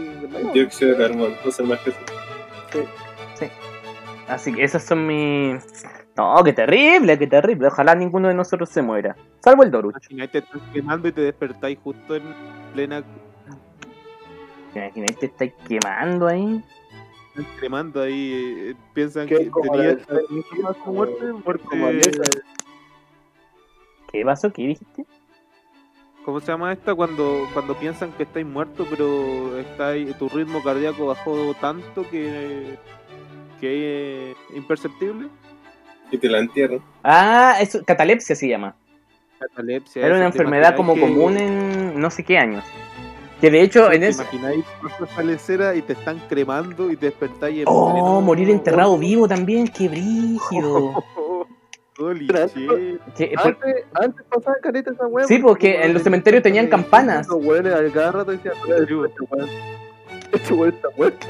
Dióxido de carbono, no sé más que eso. Así que esas son mis... No, qué terrible, qué terrible. Ojalá ninguno de nosotros se muera. Salvo el Doruch. Imagináis te estás quemando y te despertáis justo en plena ¿Te imagináis te estáis quemando ahí? cremando ahí. eh, piensan Que que como tenía la del- más su muerte, muerte. ¿Qué pasó? ¿Qué dijiste? ¿Cómo se llama esta? Cuando, cuando piensan que estáis muerto, pero estáis, tu ritmo cardíaco bajó tanto que, que es imperceptible. Y te la entierran. Ah, eso, catalepsia se llama. Catalepsia. Era una ¿te enfermedad como que- común en no sé qué años. Que de hecho en ¿Te eso... imagináis pasas a la lecera y te están cremando y te despertáis en Oh, pleno- morir enterrado vivo también, qué brígido. Holy Pero- shit. Que- por- Antes, antes pasaba careta esa weá. Sí, porque como en los cementerios tenían campanas. Los weones al cada rato decían, "Mira, este weón, este está muerto.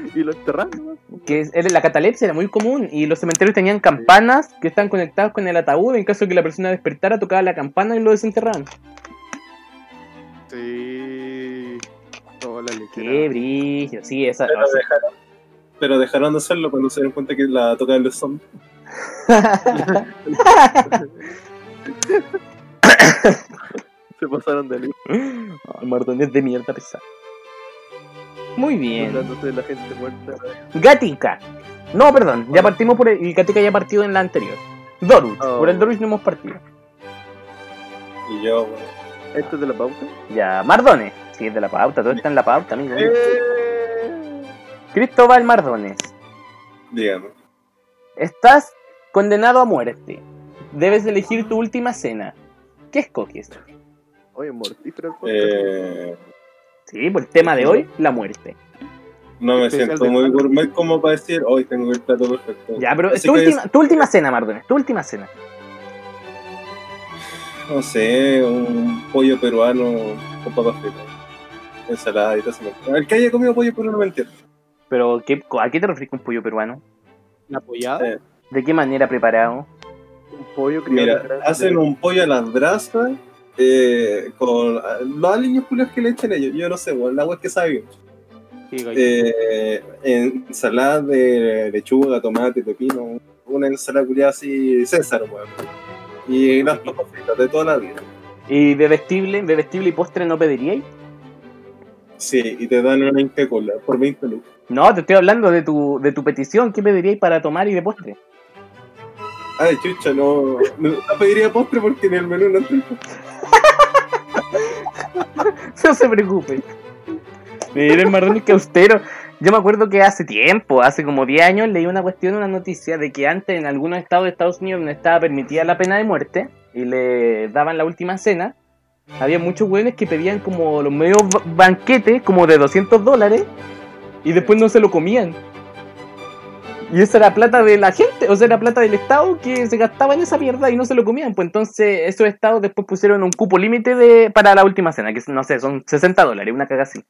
Y lo enterraron, que es- la catalepsia era muy común y los cementerios tenían campanas que están conectadas con el ataúd en caso de que la persona despertara tocaba la campana y lo desenterraban Sí. Oh, la qué brillo sí esa Pero dejaron, pero dejaron de hacerlo cuando se dieron cuenta que la tocaban los zombies. Se pasaron de. Ay, mardones de mierda pesada muy bien Hablándose de la gente muerta. Gatica no perdón ya partimos por el, el Gatica ya partido en la anterior Doruch Oh. por el Doruch no hemos partido Y yo, bueno, ¿Esto es de la pauta? ya Mardones sí es de la pauta todo está en la pauta amigo ¡Eh! Cristóbal Mardones dígame. Estás condenado a muerte. Debes elegir tu última cena. ¿Qué escoges? Oye, mortífero. Eh, Sí, por el tema de hoy, la muerte. no me Especial siento muy gourmet como para decir, hoy tengo el plato perfecto. Ya, pero tu última, tu última cena, Mardones, tu última cena. no sé, un pollo peruano con papas fritas. Ensalada y todo eso. El que haya comido pollo peruano me entiende. Pero, ¿qué, ¿a qué te refieres con pollo peruano? ¿La apoyada? Eh, ¿De qué manera preparado? Un pollo criado Mira, hacen de- un pollo a las brasas eh, con los aliños culios que le echen ellos. Yo no sé, bueno, la agua es que sabe. Eh, ensalada de lechuga, tomate, pepino. Una ensalada culiada así, César, weón. Y las papas fritas de toda la vida. ¿Y de vestible, de vestible y postre no pediríais? Sí, y te dan una Inca Cola por 20 lucas. No, te estoy hablando de tu, de tu petición. ¿Qué pediríais para tomar y de postre? Ay, chucha, no, no, no pediría postre porque en el menú no entra el postre. No se preocupe. Mira, el Mardones que austero. Yo me acuerdo que hace tiempo, hace como 10 años, leí una cuestión, una noticia de que antes en algunos estados de Estados Unidos donde estaba permitida la pena de muerte y le daban la última cena, había muchos güeyes que pedían como los medios ba- banquetes, como de 200 dólares, y después no se lo comían. Y esa era plata de la gente, o sea, era plata del Estado que se gastaba en esa mierda y no se lo comían. Pues entonces esos estados después pusieron un cupo límite de para la última cena, que no sé, son 60 dólares, una caga así.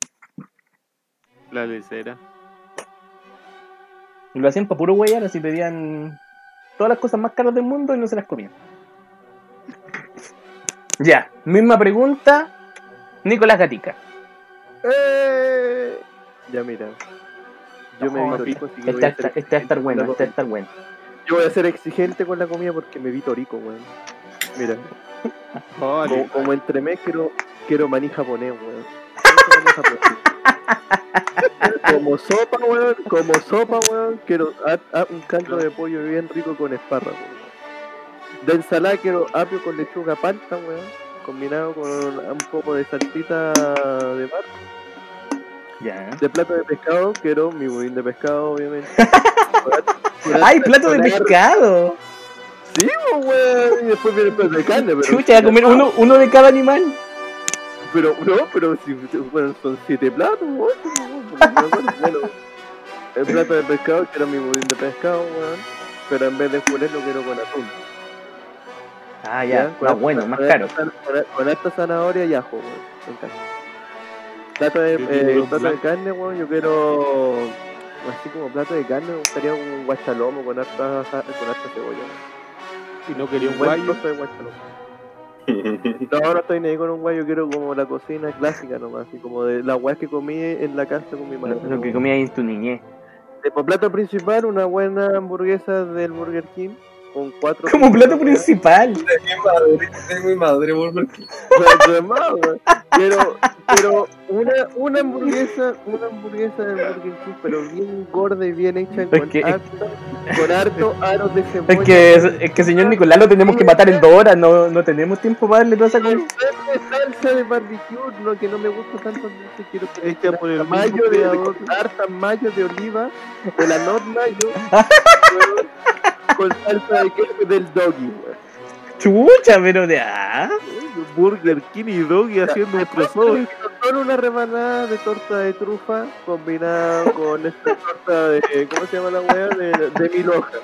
La lecera. Y lo hacían para puro huellar, así pedían todas las cosas más caras del mundo y no se las comían. Ya, misma pregunta, Nicolás Gatica. ¡Eh! Ya mira. Yo me No, vi torico, así que Este a estar- este va a estar bueno, este va a estar bueno. comida. Yo voy a ser exigente con la comida porque me vi torico, weón. Mira, como, como entremés quiero, quiero maní japonés, weón. Quiero maní japonés. Como sopa, weón, como sopa, weón, quiero a- a- un caldo de pollo bien rico con espárrago, weón. De ensalada quiero apio con lechuga palta, weón, combinado con un poco de salsita de mar. Ya. De plato de pescado quiero mi budín de pescado, obviamente. ¡Ay, plato de pescado! Sí, pues, weón, y después viene el plato de carne, pero... Chucha, a comer uno, uno de cada animal. Pero, no, pero si bueno, son siete platos, weón, me acuerdo, bueno, el plato de pescado quiero mi budín de pescado, weón, pero en vez de jurel lo quiero con atún. Ah, ya, Con harta- bueno, más caro. Con, con harta zanahoria y ajo, weón, me encanta. Plato de, ¿Qué eh, de carne, weón, yo quiero, así como plato de carne, me gustaría un guachalomo con harta, con harta cebolla. weón. Y no quería un buen guayo. de guachalomo. No, no estoy ni ahí con un guayo, quiero como la cocina clásica nomás, así como de las weas que comí en la casa con mi madre. Lo, lo que comías en tu niñez. Como plato principal, una buena hamburguesa del Burger King con cuatro. Como plato principal. De mi madre, de mi madre. Pero, quiero una, una hamburguesa, una hamburguesa del Burger King, pero bien gorda y bien hecha con, que- harto, con harto aros de cebolla. Es que, es que señor Nicolás lo tenemos que matar en dos horas, no, no tenemos tiempo para darle toda esa comida. salsa de barbecue, no, que no me gusta tanto, entonces quiero que Echa por el mayo de, de harta mayo de oliva de la not mayo con, salsa de queso del doggy weón. Chucha, pero de ah. Burger King y Doggy haciendo un crossover. Solo una rebanada de torta de trufa combinada con esta torta de ¿cómo se llama la weá? de, de mil hojas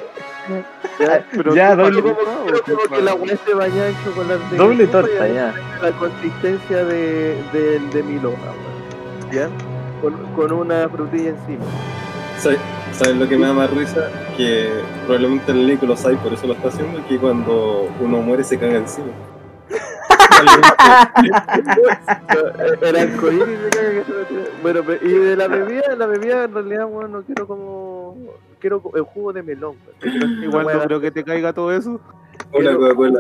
ya, Pero Ya, doble- pero como que la weá esté bañada en chocolate de Doble torta, ya. la consistencia de, de, de mil hojas weón. ya con, con una frutilla encima ¿Sabes sabes lo que me da más risa? Que probablemente el Nico lo sabe, por eso lo está haciendo, que cuando uno muere se caga encima. el arcoíris caga se tira. Bueno, y de la bebida, la bebida en realidad, bueno, no quiero como. Quiero el jugo de melón. weón. Igual no creo que te caiga todo eso. Una Coca-Cola,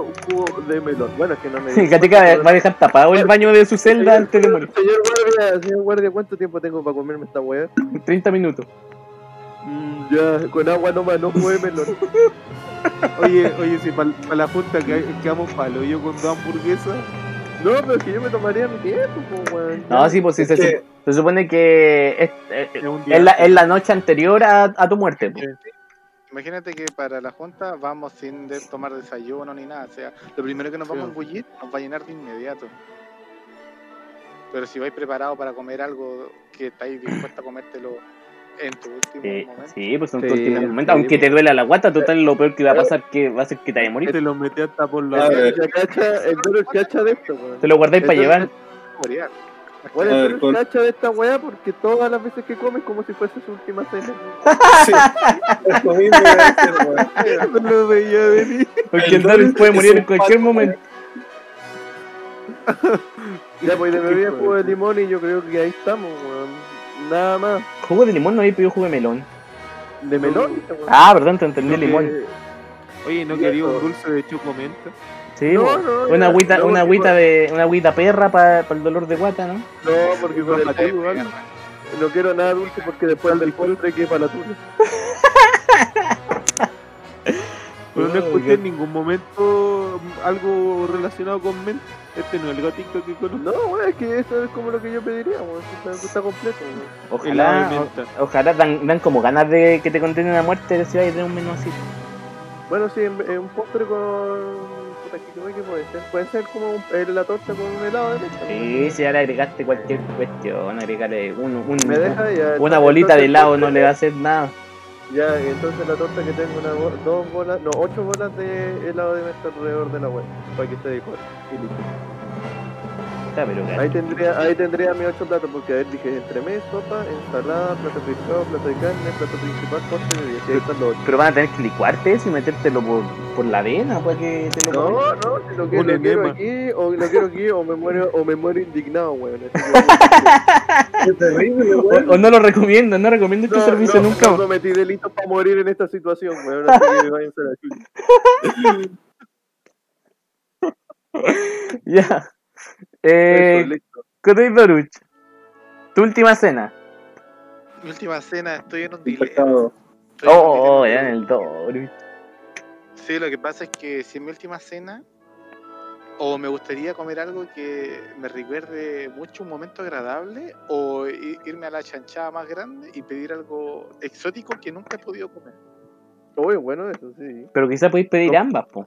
un jugo de melón. Bueno, es que no me. Gatica va a dejar tapado el baño de su celda antes de morir. Señor guardia, señor guardia, ¿cuánto tiempo tengo para comerme esta weá? 30 minutos. Mm, ya, con agua nomás, no jugo de melón. Oye, oye, si para la junta que quedamos palo, yo con dos hamburguesas. No, pero es que yo me tomaría mi tiempo, weón. No, sí, pues sí, se, supone que es, es- Es la, es la noche anterior a, a tu muerte. pues. Imagínate que para la junta vamos sin de- tomar desayuno ni nada. O sea, lo primero que nos vamos a Sí. engullir nos va a llenar de inmediato. Pero si vais preparado para comer algo que estáis dispuesto a comértelo en tu último Sí, momento. sí, pues son Sí, tus últimos momentos. sí, Aunque te duela la guata, total, lo peor que va a pasar que va a ser que te vaya a morir. Te lo metí hasta por la. cacha, el duro cacha de esto, weón. Te lo guardáis para llevar. Bueno, A ver, el de esta weá porque todas las veces que comes como si fuese su última cena. Sí, eso mismo. No lo veía venir. Porque El el Darwin puede morir en cualquier pato, momento. Ya, pues de bebida jugo de limón y yo creo que ahí estamos, weón. Nada más. Jugo de limón no había pedido jugo de melón. De melón. Ah, perdón, te entendí que- limón. Oye, ¿no quería un dulce de chocomenta? Sí, No, una agüita, no, una agüita de, una agüita perra para el dolor de guata, ¿no? No, porque con el igual. No quiero nada dulce porque después del postre que para la tuya. Pero no escuché en ningún momento algo relacionado con mente. Este no es el gatito que conozco. No, es que eso es como lo que yo pediría. Está, está completo, Ojalá, o- ojalá dan, dan como ganas de que te condenen a muerte si vais de un menú así. Bueno, sí, en- en un postre con. Puta, ¿qué creo que puede ser? Puede ser como un- eh, la torta con un helado de leche. Sí, si ahora agregaste cualquier cuestión, agregarle un, un- Me deja ya. una bolita de helado no le va a hacer nada. Ya, entonces la torta que tengo una dos bolas, no, ocho bolas de helado de menta alrededor de la web, para que se decore. Y listo. Está, pero Ahí tendría, ahí tendría mis ocho platos, porque a ver, dije entremés, sopa, ensalada, plato de pescado, plato de carne, plato principal, postre y ahí están los ocho. Pero van a tener que licuarte eso y metértelo por, por la vena para que te lo. No, no, si lo, que, lo quiero aquí, o lo quiero aquí, o me muero, o me muero indignado, weón. Qué terrible, O, weón. o no lo recomiendo, no recomiendo este no, servicio no, nunca. no cometí delitos para morir en esta situación, weón. Así que váyanse a la chucha. Ya. Eh. Kotoy Doruch. Tu última cena. Mi última cena, estoy en un dilema. En Oh, dilema. ya en el Doruch. Sí, lo que pasa es que si es mi última cena, o me gustaría comer algo que me recuerde mucho un momento agradable, o irme a la chanchada más grande y pedir algo exótico que nunca he podido comer. Uy, bueno, eso sí. Pero quizá podéis pedir ambas, po.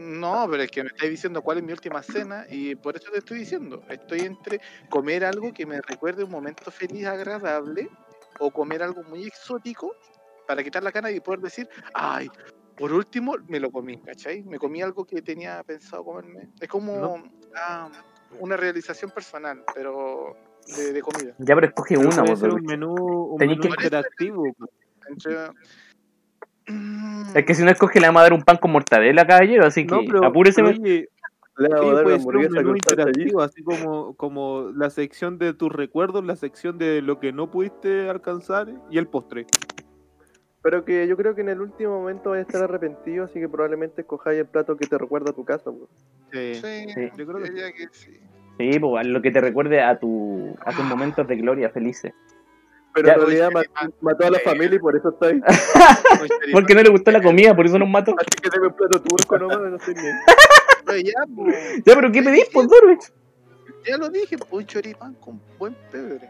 No, pero es que me estáis diciendo cuál es mi última cena y por eso te estoy diciendo. Estoy entre comer algo que me recuerde un momento feliz, agradable, o comer algo muy exótico para quitar la cara y poder decir, ay, por último me lo comí, ¿cachai? Me comí algo que tenía pensado comerme. Es como ah, una realización personal, pero de, de comida. Ya, pero escoge Pero una, puede po, ser un menú, un menú que- interactivo. po. Entre... Mm, Es que si no escoge, le vamos a dar un pan con mortadela, caballero. Así que No, pero, apúrese. pero oye, Le vamos a sí, dar una puede ser un hamburguesa menú con salsa allí. interactivo, así como, como la sección de tus recuerdos, la sección de lo que no pudiste alcanzar y el postre. Pero que yo creo que en el último momento vais a estar arrepentido, así que probablemente escojáis el plato que te recuerda a tu casa. Sí. sí, Sí. Yo creo que diría que sí. Sí, pues lo que te recuerde a tu a tus momentos de gloria felices. Pero Ya. en realidad ma- mató a la familia y por eso está ahí. Porque no le gustó la comida, por eso nos mató. Así que deme un plato turco nomás, no sé. Pero ya, pues, Ya, pero ¿qué pedís, pues, Doruch? ya lo dije, un choripán con buen pebre.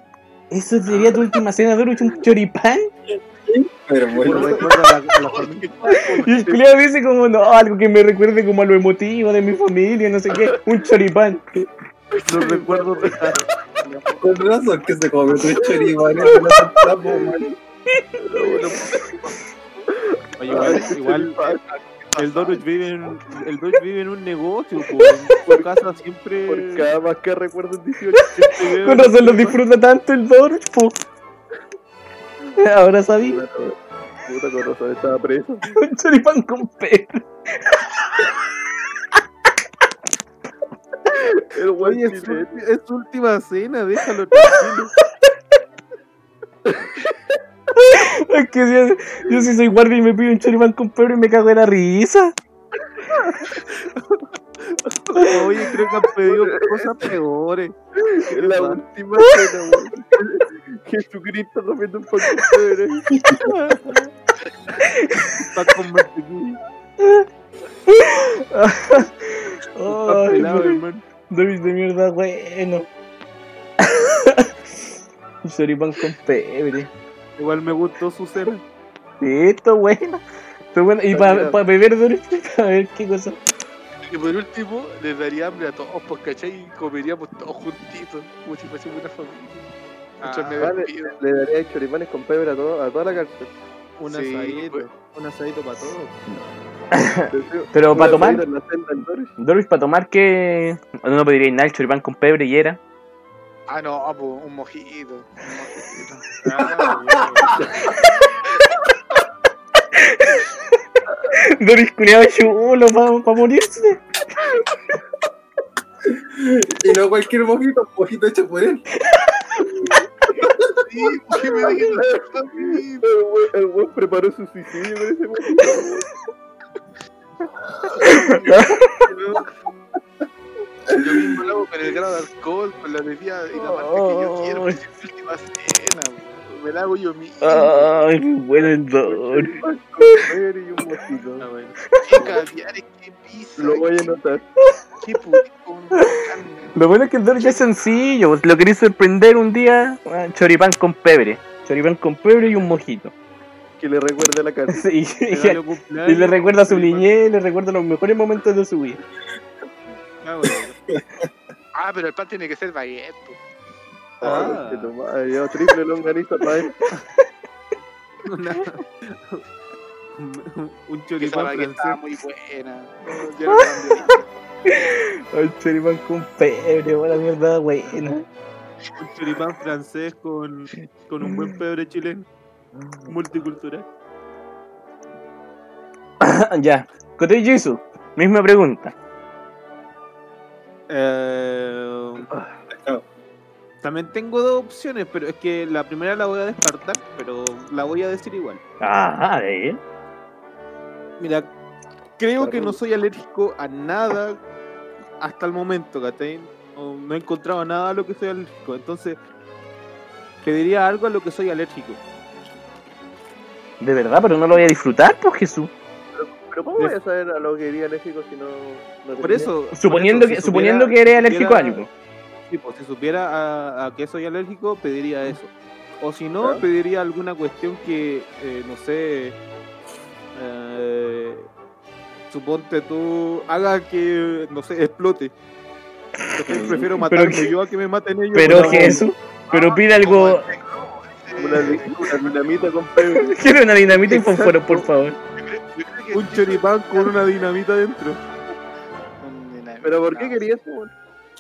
¿Eso sería tu última cena, Doruch? ¿Un choripán? Pero me bueno, recuerda a la, a la familia. Y el culiao dice como, no, algo que me recuerde como a lo emotivo de mi familia, no sé qué. Un choripán. Los recuerdos de con razón que se come tu choripán. no man. Oye, igual, igual el Doruch vive en, el Doruch vive en un negocio, po. en su casa siempre. Por cada más que recuerdo en 18. siempre veo- Con razón lo disfruta tanto el Doruch, po. Ahora sabí, Puta con razón, estaba preso. un choripán con pelo. El Oye, es su, es última cena, déjalo tranquilo. Es que yo, yo si soy guardia y me pido un choripán con pelo y me cago en la risa. Oye, creo que han pedido cosas peores. ¿Qué La última cena. Jesucristo comiendo un pan con pebre. Está con mantequilla. Pelado, hermano. Doruch de mierda, bueno. Un choripán con pebre. Igual me gustó su cena. Sí, esto es bueno. Esto es bueno. Y para beber Doruch, a ver qué cosa. Y por último, les daría hambre a todos, pues, ¿cachai? Y comeríamos todos juntitos, como si fuésemos una familia. Me Vale, le daría choripanes con pebre a, todo, a toda la cárcel. Un Sí, asadito. pues. Un asadito para todos. Pero para tomar, Doris. Para tomar, que no pediría nada, el choripán con pebre y era. Ah, no, pues, un mojito. Un mojito. Ah, Doruch culiado chulo para morirse. Y no cualquier mojito, un mojito hecho por él. sí, ¿por qué me dijiste eso? Sí, El güey preparó su suicidio con ese güey. Yo mismo lo hago con el grado de alcohol, con la bebida y la marca que yo quiero, porque es mi última cena, me la hago yo mismo. Ay, qué bueno el Doruch. Con pebre y un mojito. Ah. Qué caviares, qué pizza, Lo voy a qué, notar. qué. Lo bueno es que el Doruch es sencillo. Si lo queréis sorprender un día, ah, choripán con pebre. Choripán con pebre y un mojito. Que le recuerde la cara. Sí, y, le recuerda su niñez, le recuerda los mejores momentos de su vida. Ah, bueno. Ah, pero el pan tiene que ser baguette. Ah, madre, yo triple longaniza para él. Una- un, un choripán estaba francés. muy buena. El choripán con pebre, buena mierda, buena. Un choripán francés con, con un buen pebre chileno. Multicultural. ya, Kote Jisoo, misma pregunta. Eh, Pescado. también tengo dos opciones, pero es que la primera la voy a descartar, pero la voy a decir igual. Ah, a ver. Mira, creo que no soy alérgico a nada hasta el momento, ¿cachai? No, no he encontrado nada a lo que soy alérgico, entonces pediría algo a lo que soy alérgico. De verdad, pero no lo voy a disfrutar, pues Jesús. Pero ¿cómo voy a saber a lo que iría México si no, no Por eso. Suponiendo por que, eso, si suponiendo supiera- que eres alérgico a algo. Sí, pues si supiera a, a qué soy alérgico, pediría eso. O si no, Claro. pediría alguna cuestión que, eh, no sé, eh, suponte tú, haga que, no sé, explote. Entonces, prefiero matarme que- yo a que me maten ellos. Pero Jesús, pero pide algo. Una, una dinamita con pebre. Quiero una dinamita y fósforo, por favor. Que Un choripán con una dinamita dentro. Un dinamita, ¿Pero por qué querías eso, weón?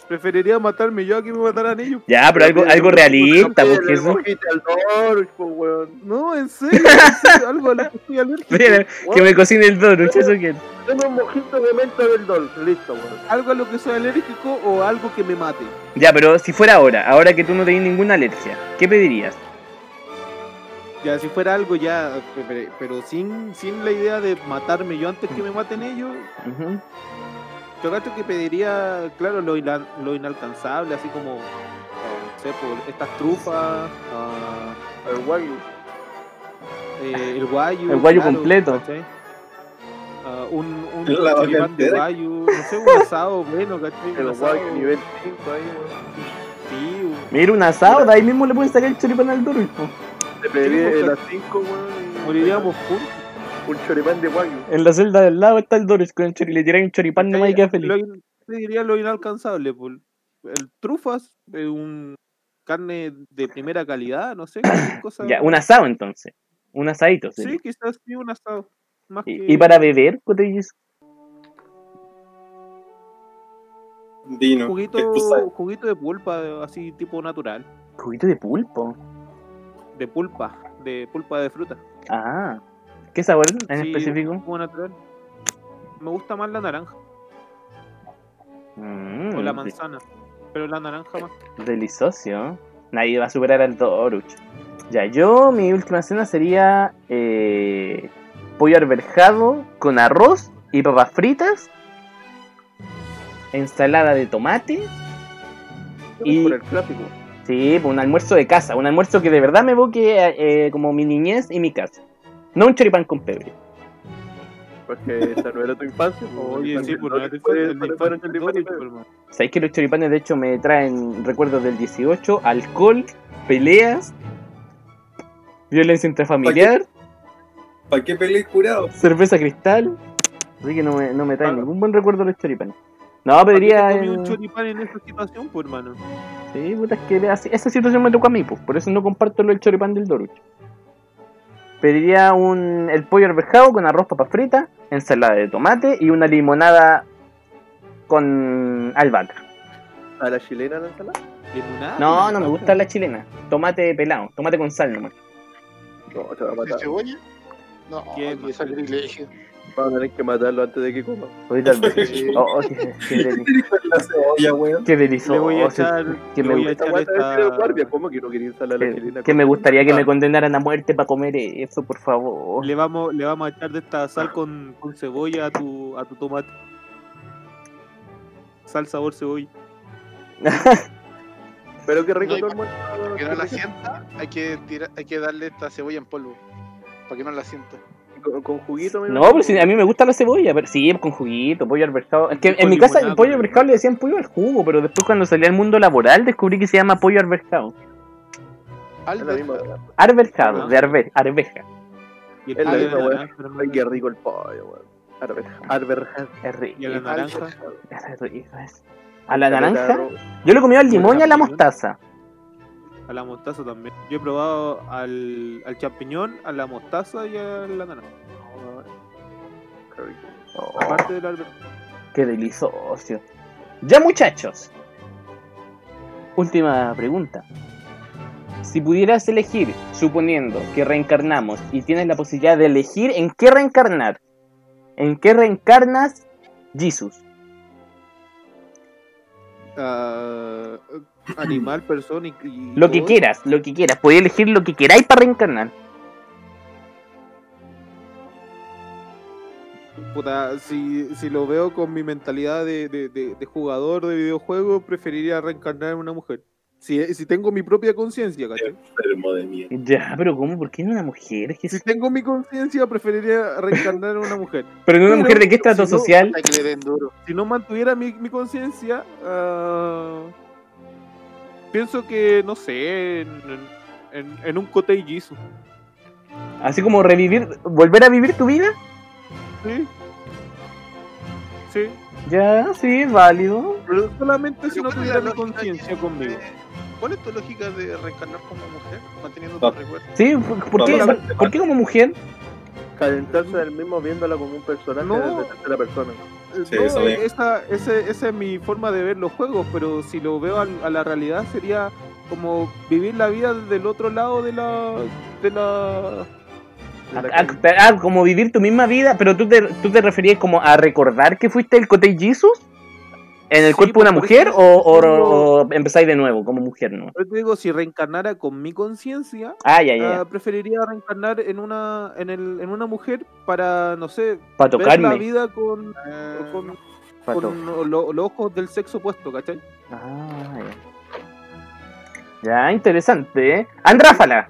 Preferiría matarme yo a que me mataran ellos. Ya, pero algo, algo realista, pues Le Jesús. mojiste al Doruch, po, weón. No, en serio, algo a lo que estoy alérgico. Mira, que me cocine el Doruch, eso quiero. Dame un mojito de menta del Dol. Listo, weón. Algo a lo que soy alérgico o algo que me mate. Ya, pero si fuera ahora, ahora que tú no tenés ninguna alergia, ¿qué pedirías? Ya, si fuera algo ya, pero, pero sin, sin la idea de matarme yo antes que me maten ellos, Ujú. yo creo que pediría, claro, lo, ina- lo inalcanzable, así como, eh, no sé, por estas trufas, ah, Al Wagyu. eh, el guayu. El guayu completo. ¿cachai? Ah, un un de guayu, no sé, un asado bueno, ¿cachai? El Wagyu nivel 5 ahí, weón. sí, un- Mira, un asado, de ahí mismo le pueden sacar el choripán al po. Te pedí porque- el A5, weón. y- moriríamos juntos. Un choripán de Wagyu. En la celda del lado está el Doruch con el choripán. Le tiráis un choripán nomás y queda feliz. Lo, pediría lo inalcanzable, por el trufas, eh, un carne de primera calidad, no sé, cosa. Ya, un asado entonces. Un asadito, sí. Sí, quizás sí, un asado. Más que... Y, para beber, Kote Jisoo? Vino. juguito, juguito de pulpa, así tipo natural. Juguito de pulpo. De pulpa, de pulpa de fruta. Ah. ¿Qué sabor en Sí, específico? Natural. Me gusta más la naranja Mm, o la manzana, pero la naranja más. Delicioso. Nadie va a superar al Doruch. Ya, yo, mi última cena sería eh, pollo arberjado con arroz y papas fritas, ensalada de tomate. Y- Por el clásico. Sí, pues un almuerzo de casa, un almuerzo que de verdad me evoque eh, como mi niñez y mi casa. No un choripán con pebre. Porque esa no era tu infancia. Oye, infancia sí, por no no te. Sabéis que los choripanes de hecho me traen recuerdos del 18, alcohol, peleas, violencia intrafamiliar, ¿Para qué peleé curado? cerveza cristal. Así que no me, no me traen Ah. ningún buen recuerdo los choripanes. No, ¿Para qué pediría. te comí un choripán en esa situación, pues, hermano? Sí, puta, es que así- esa situación me tocó a mí, pues, por eso no comparto lo del choripán del Doruch. Pediría un, el pollo arvejado con arroz, papas fritas, ensalada de tomate y una limonada con albahaca. ¿A la chilena la ensalada? Limonada, No, no me gusta la chilena. Tomate pelado, tomate con sal nomás. No, te va a ¿De matar. cebolla? No, ¿Quién? qué sacrilegio. Vamos a tener que matarlo antes de que coma. Ahorita oh, oh, qué, qué deli- La cebolla, weón. qué delicioso. Le voy a echar, que me voy a gusta- echar Aguanta decir el esta... guardia, ¿cómo que no quería a la que, chilena? que me gustaría que me Ah. condenaran a muerte para comer eso, por favor. Le vamos, le vamos a echar de esta sal con, con cebolla a tu, a tu tomate. Sal sabor cebolla. Pero qué rico No. Para que no la sienta, hay que, tirar, hay que darle esta cebolla en polvo. Para que no la sienta. Con, con juguito, me No, pero si a mí me gusta la cebolla, pero sí, con juguito, pollo arberjado. Es que en mi casa el pollo con arberjado le decían pollo al jugo, pero después cuando salí al mundo laboral descubrí que se llama pollo arberjado. Alberta. weá. Arberjado, Ah. de arve, arveja. Y el Es la misma, weón. hermano. Ay, qué rico el pollo, weón. Arberja- Arberja. Es rico. Y a la naranja. es rico, es. A la naranja, yo le comí al limón y a la mostaza. A la mostaza también. Yo he probado al, al champiñón, a la mostaza y a la naranja. Oh, Aparte del qué delicioso. Ya muchachos. Última pregunta. Si pudieras elegir, suponiendo que reencarnamos y tienes la posibilidad de elegir en qué reencarnar, ¿en qué reencarnas Jesus? Ah, animal, persona y. y Lo que quieras, lo que quieras. Podéis elegir lo que queráis para reencarnar. Puta, si, si lo veo con mi mentalidad de, de- de- de jugador de videojuego, preferiría reencarnar en una mujer. Si, si tengo mi propia conciencia, ¿cachai? Enfermo de mierda. Ya, pero ¿cómo? ¿Por qué en una mujer? ¿Qué Si es- tengo mi conciencia, preferiría reencarnar en una mujer. ¿Pero en una Pero, mujer de qué estrato si no- social? Hay que le den duro. Si no mantuviera mi, mi conciencia, ah, pienso que, no sé, en, en, en un Kotei Jisoo. Así como revivir, volver a vivir tu vida. Sí. Sí. Ya, sí, es válido. Pero solamente si no ¿cuál es tuviera la mi conciencia conmigo. de- ¿Cuál es tu lógica de reencarnar como mujer, manteniendo Ah. tus recuerdos? Sí, ¿por, por qué, por- como mujer? Calentarse del mismo viéndola como un personaje No. desde tercera persona. Sí, No, mismo. esa, ese- esa es mi forma de ver los juegos, pero si lo veo a, la realidad sería como vivir la vida del otro lado de la... De la... Ah, ah, ah, como vivir tu misma vida, pero tú te, tú te referías como a recordar que fuiste el Kotei Jesus en el Sí, cuerpo de una mujer o, o- empezáis de nuevo como mujer, ¿no? Yo te digo, si reencarnara con mi conciencia, Ah, ya, ya, ah, preferiría reencarnar en una en, el, en una mujer para, no sé, para ver la vida con, Eh, con, lo- los ojos del sexo opuesto, ¿cachai? Ah, ya. Ya, interesante, ¿eh? Andráfala.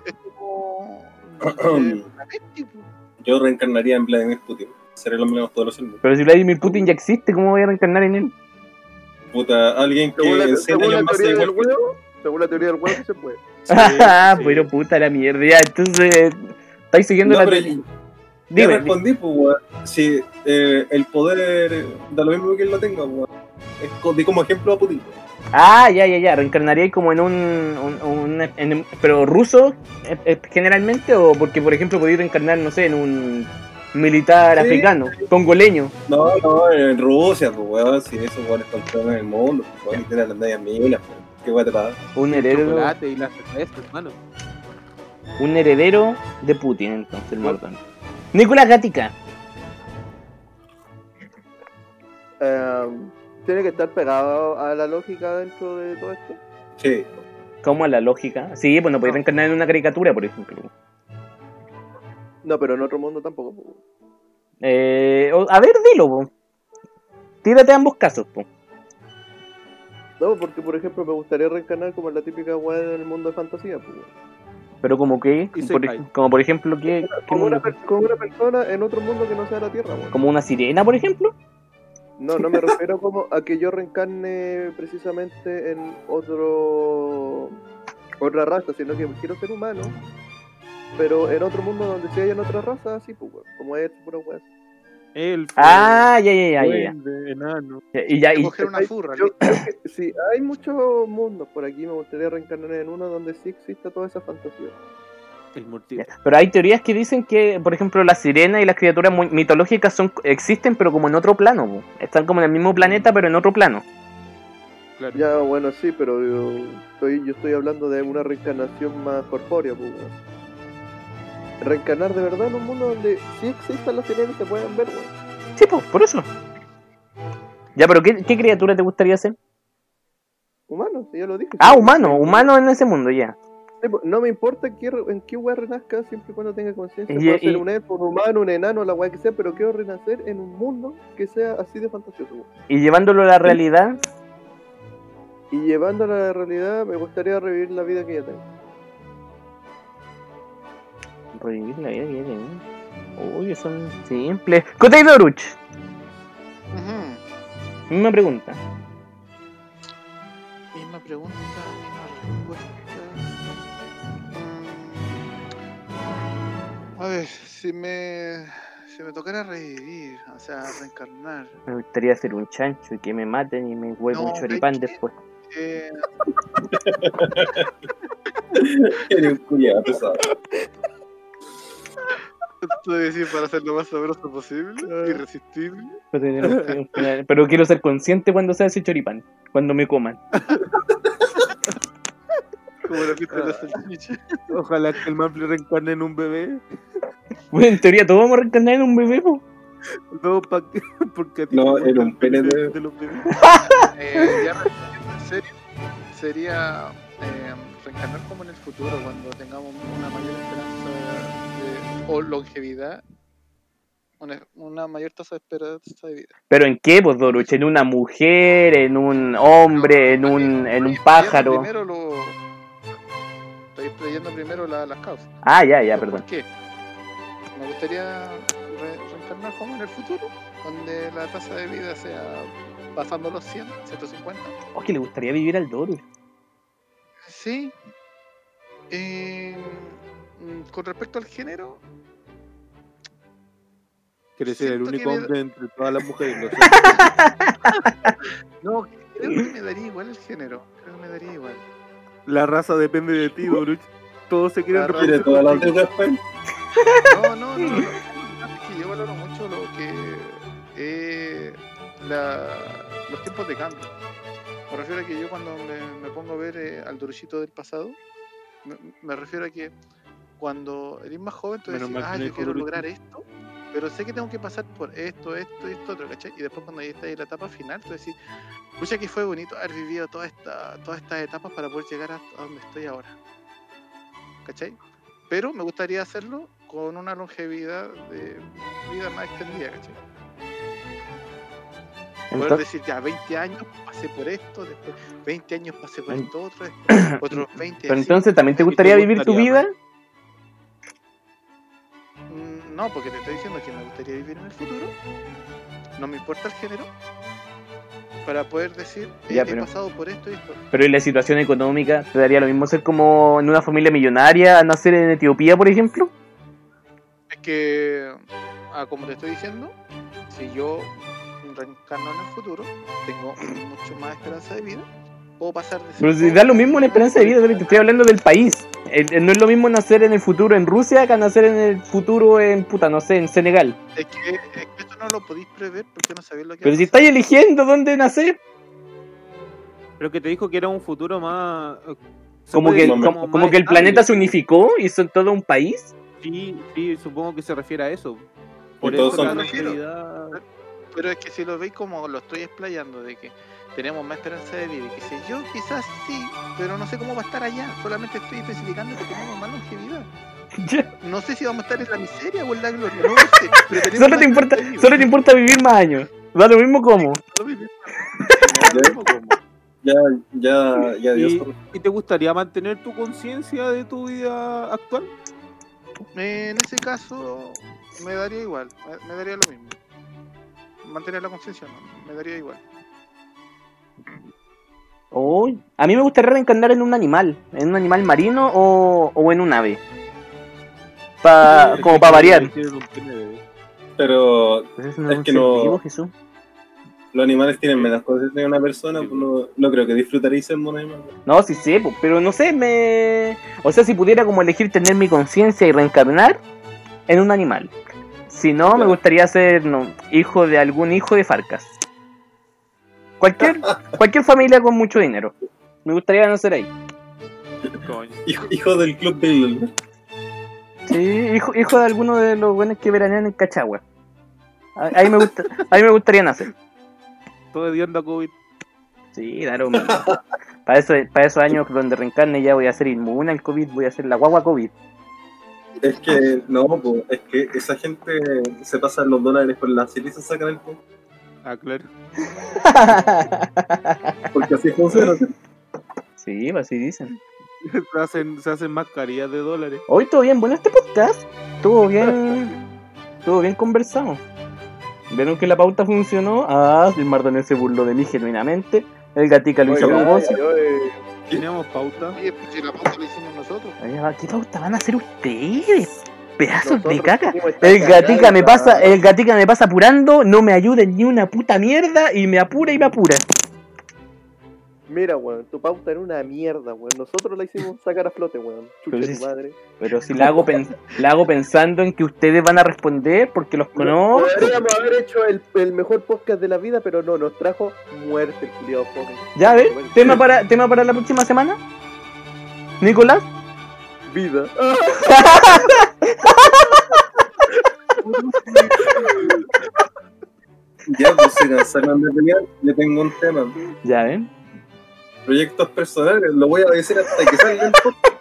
Yo reencarnaría en Vladimir Putin. Seré el hombre más poderoso del mundo. Pero si Vladimir Putin ya existe, ¿cómo voy a reencarnar en él? Puta, alguien que Según la, en 100 según la teoría del huevo, según la teoría del huevo, sí se puede. Sí, Ah, sí. pero puta la mierda. Ya, entonces, estáis siguiendo No, la. te- ya Dime, respondí, pues, weón. Si eh, el poder da lo mismo que él lo tenga, weón. Es como ejemplo a Putin. Ah, ya, ya, ya. ¿Reencarnaría como en un. un- un- en- pero ruso eh, eh, generalmente? ¿O porque, por ejemplo, podéis reencarnar, no sé, en un militar Sí. africano, congoleño? No, no, en Rusia, pues, weón. Si esos weones controlan el mundo, pues, weón, y tienen las medias minas, pues. ¿Qué weón te pasa? Un heredero, Chocolate y las cervezas, hermano. un heredero de Putin, entonces, el Mordón. Nicolás Gatica. Eh, tiene que estar pegado a la lógica dentro de todo esto. Sí. ¿Cómo a la lógica? Sí, pues no podéis No. reencarnar en una caricatura, por ejemplo. No, pero en otro mundo tampoco. po. Eh, a ver, dilo, po. Tírate ambos casos, po. No, porque por ejemplo me gustaría reencarnar como en la típica weá del mundo de fantasía. po. Pero como que, por, como por ejemplo, ¿qué, qué Como una, como persona en otro mundo que no sea la Tierra. weón. como una sirena, por ejemplo. No, no me refiero como a que yo reencarne precisamente en otro otra raza, sino que quiero ser humano, pero en otro mundo donde sí hayan otras razas, así, pues, weón, como es pura weá. Elfo, Ah, ya, ya, ya, enano. Y ya, y, Coger una furra. Yo si hay muchos mundos por aquí, me gustaría reencarnar en uno donde sí exista toda esa fantasía. El mortier. ya. Pero hay teorías que dicen que, por ejemplo, las sirenas y las criaturas mitológicas son existen, pero como en otro plano. po. Están como en el mismo planeta, pero en otro plano. Claro. Ya, bueno, sí, pero yo estoy, yo estoy hablando de una reencarnación más corpórea, pues, weón. Reencarnar de verdad en un mundo donde sí existan las sirenas y se puedan ver, weón. Sí, pues, por eso. Ya, pero ¿qué, qué criatura te gustaría ser? Humano, ya lo dije. Ah, humano, humano en ese mundo, ya. Sí, pues, No me importa qué, re- en qué weá renazca, siempre y cuando tenga conciencia. Y- ser un elfo, un humano, un enano, la weá que sea, pero quiero renacer en un mundo que sea así de fantasioso. weón. Y llevándolo a la realidad, Y llevándolo a la realidad, me gustaría revivir la vida que ya tengo. Revivir la vida que ya tenía. Uy, son simples. Kotei Doruch, Ujú. misma pregunta. Misma pregunta, misma respuesta. Mm. A ver, si me, si me tocara revivir, o sea, reencarnar. Me gustaría ser un chancho y que me maten y me huevo No, un choripán después. Eh, Eres un culiado pesado. Esto es decir, para ser lo más sabroso posible, irresistible. Pero tener un- un final- Pero quiero ser consciente cuando sea ese choripán. Cuando me coman. Como la fiesta de la salchicha. Ojalá que el Manfly reencarne en un bebé. Bueno, en teoría todos vamos a reencarnar en un bebé, po. No, pa' qué? porque No, era un pene bebé de- de los bebés. Eh, ya en serio, sería eh, reencarnar como en el futuro, cuando tengamos una mayor esperanza o longevidad, una, una mayor tasa de esperanza de vida. Pero en qué, pues, Doruch? ¿En una mujer? ¿En un hombre? ¿En un, en un pájaro? Primero lo, estoy explayando primero la- las causas. Ah, ya, ya, perdón. ¿Por qué? Me gustaría re- reencarnar como en el futuro, donde la tasa de vida sea pasando los 100, 150. Oh, que le gustaría vivir al Doruch. Sí. Eh, mm, con respecto al género, Quieres ser el único hombre entre todas las mujeres. No, creo que me daría igual el género. Creo que me daría igual. La raza depende de ti, Doruch. Todos se quieren reproducir todas las. No, no, no. no. Es que yo valoro mucho lo que eh, la- los tiempos de cambio. Me refiero a que yo cuando me, me pongo a ver eh, al Doruchito del pasado, me, me refiero a que cuando eres más joven, tú decís, ah, yo quiero Doruchito". lograr esto, pero sé que tengo que pasar por esto, esto y esto otro, ¿cachai? Y después cuando ya estás en la etapa final, tú decís, pucha que fue bonito haber vivido toda esta, todas estas etapas para poder llegar a, donde estoy ahora. ¿Cachai? Pero me gustaría hacerlo con una longevidad de vida más extendida, ¿cachai? Poder Entonces, decir, ya 20 años pasé por esto, después 20 años pasé por esto otro, después otros 20 pero así. entonces, ¿también te ¿Y te gustaría vivir tu vida? No, porque te estoy diciendo que me gustaría vivir en el futuro. No me importa el género. Para poder decir, eh, Ya, he pero- pasado por esto y esto. Pero en la situación económica, ¿te daría lo mismo ser como en una familia millonaria a nacer en Etiopía, por ejemplo? Es que, ah, como te estoy diciendo, si yo reencarno en el futuro, tengo mucho más esperanza de vida. Puedo pasar de Pero si da lo mismo en esperanza de vida, te estoy hablando del país. El- el- no es lo mismo nacer en el futuro en Rusia que nacer en el futuro en, puta, no sé, en Senegal. Es que, es que esto no lo podéis prever porque no sabéis lo que Pero si estáis eligiendo dónde nacer, Pero que te dijo que era un futuro más. eh, como que, como, más como que el planeta se unificó y son todo un país. Sí, sí, supongo que se refiere a eso. Por todos eso son- la longevidad- Pero es que si lo veis como lo estoy explayando, de que tenemos más esperanza de vida y que sé yo, quizás sí, pero no sé cómo va a estar allá. Solamente estoy especificando que tenemos más longevidad. No sé si vamos a estar en la miseria o en la gloria, no lo sé. pero solo te importa, vida. solo te importa vivir más años. Da lo mismo como. Lo mismo. Ya, ya, ya dio ¿Y, y te gustaría mantener tu conciencia de tu vida actual? En ese caso, me daría igual, me, me daría lo mismo. Mantener la conciencia, no, me daría igual. Uy, a mí me gustaría reencarnar en un animal, en un animal marino o, o en un ave. Pa, como para variar. Pero Pues Es que no- vivo, Jesús. los animales tienen menos cosas que una persona, pues no, no creo que disfrutaréis ser un animal. No, sí sé, pero no sé, me... O sea, si pudiera como elegir tener mi conciencia y reencarnar en un animal. Si no, me gustaría ser no, hijo de algún hijo de Farcas. Cualquier, cualquier familia con mucho dinero. Me gustaría nacer ahí. Hijo, hijo del club del... Sí, hijo, hijo de alguno de los buenos que veranean en Cachagua. Ah, Ahí me, gusta, ahí me gustaría nacer. Todo hediondo a COVID. Sí, claro. Para, eso, para esos años donde reencarne ya voy a ser inmune al COVID, voy a ser la guagua COVID. Es que, no, es que esa gente se pasa los dólares con la y se sacan el punto. Ah, claro. Porque así funciona. sí, pues así dicen. se, hacen, se hacen mascarillas de dólares. Hoy todo bien, bueno este podcast. Estuvo bien. Estuvo bien conversado. ¿Vieron que la pauta funcionó? Ah, el Mardonés se burló de mí genuinamente. El gatica lo hizo eh, Teníamos pauta. Oye, pues si la pauta la hicimos nosotros. ¿Qué pauta van a hacer ustedes? Pedazos de caca. El gatica me pasa, el gatica me pasa apurando, no me ayuda ni una puta mierda y me apura y me apura. Mira, weón, tu pauta era una mierda, weón. Nosotros la hicimos sacar a flote, weón. Pero Chucha sí- tu madre. Pero si la hago, pens- la hago pensando en que ustedes van a responder porque los conozco. Podríamos haber hecho el, el mejor podcast de la vida, pero no, nos trajo muerte el culiado. Ya, ¿ves? ¿Tema para, ¿Tema para la próxima semana? ¿Nicolás? Vida. Ya, pues se cansaron de pelear. Yo tengo un tema. Ya, ¿ven? Proyectos personales, lo voy a decir hasta que salga el podcast.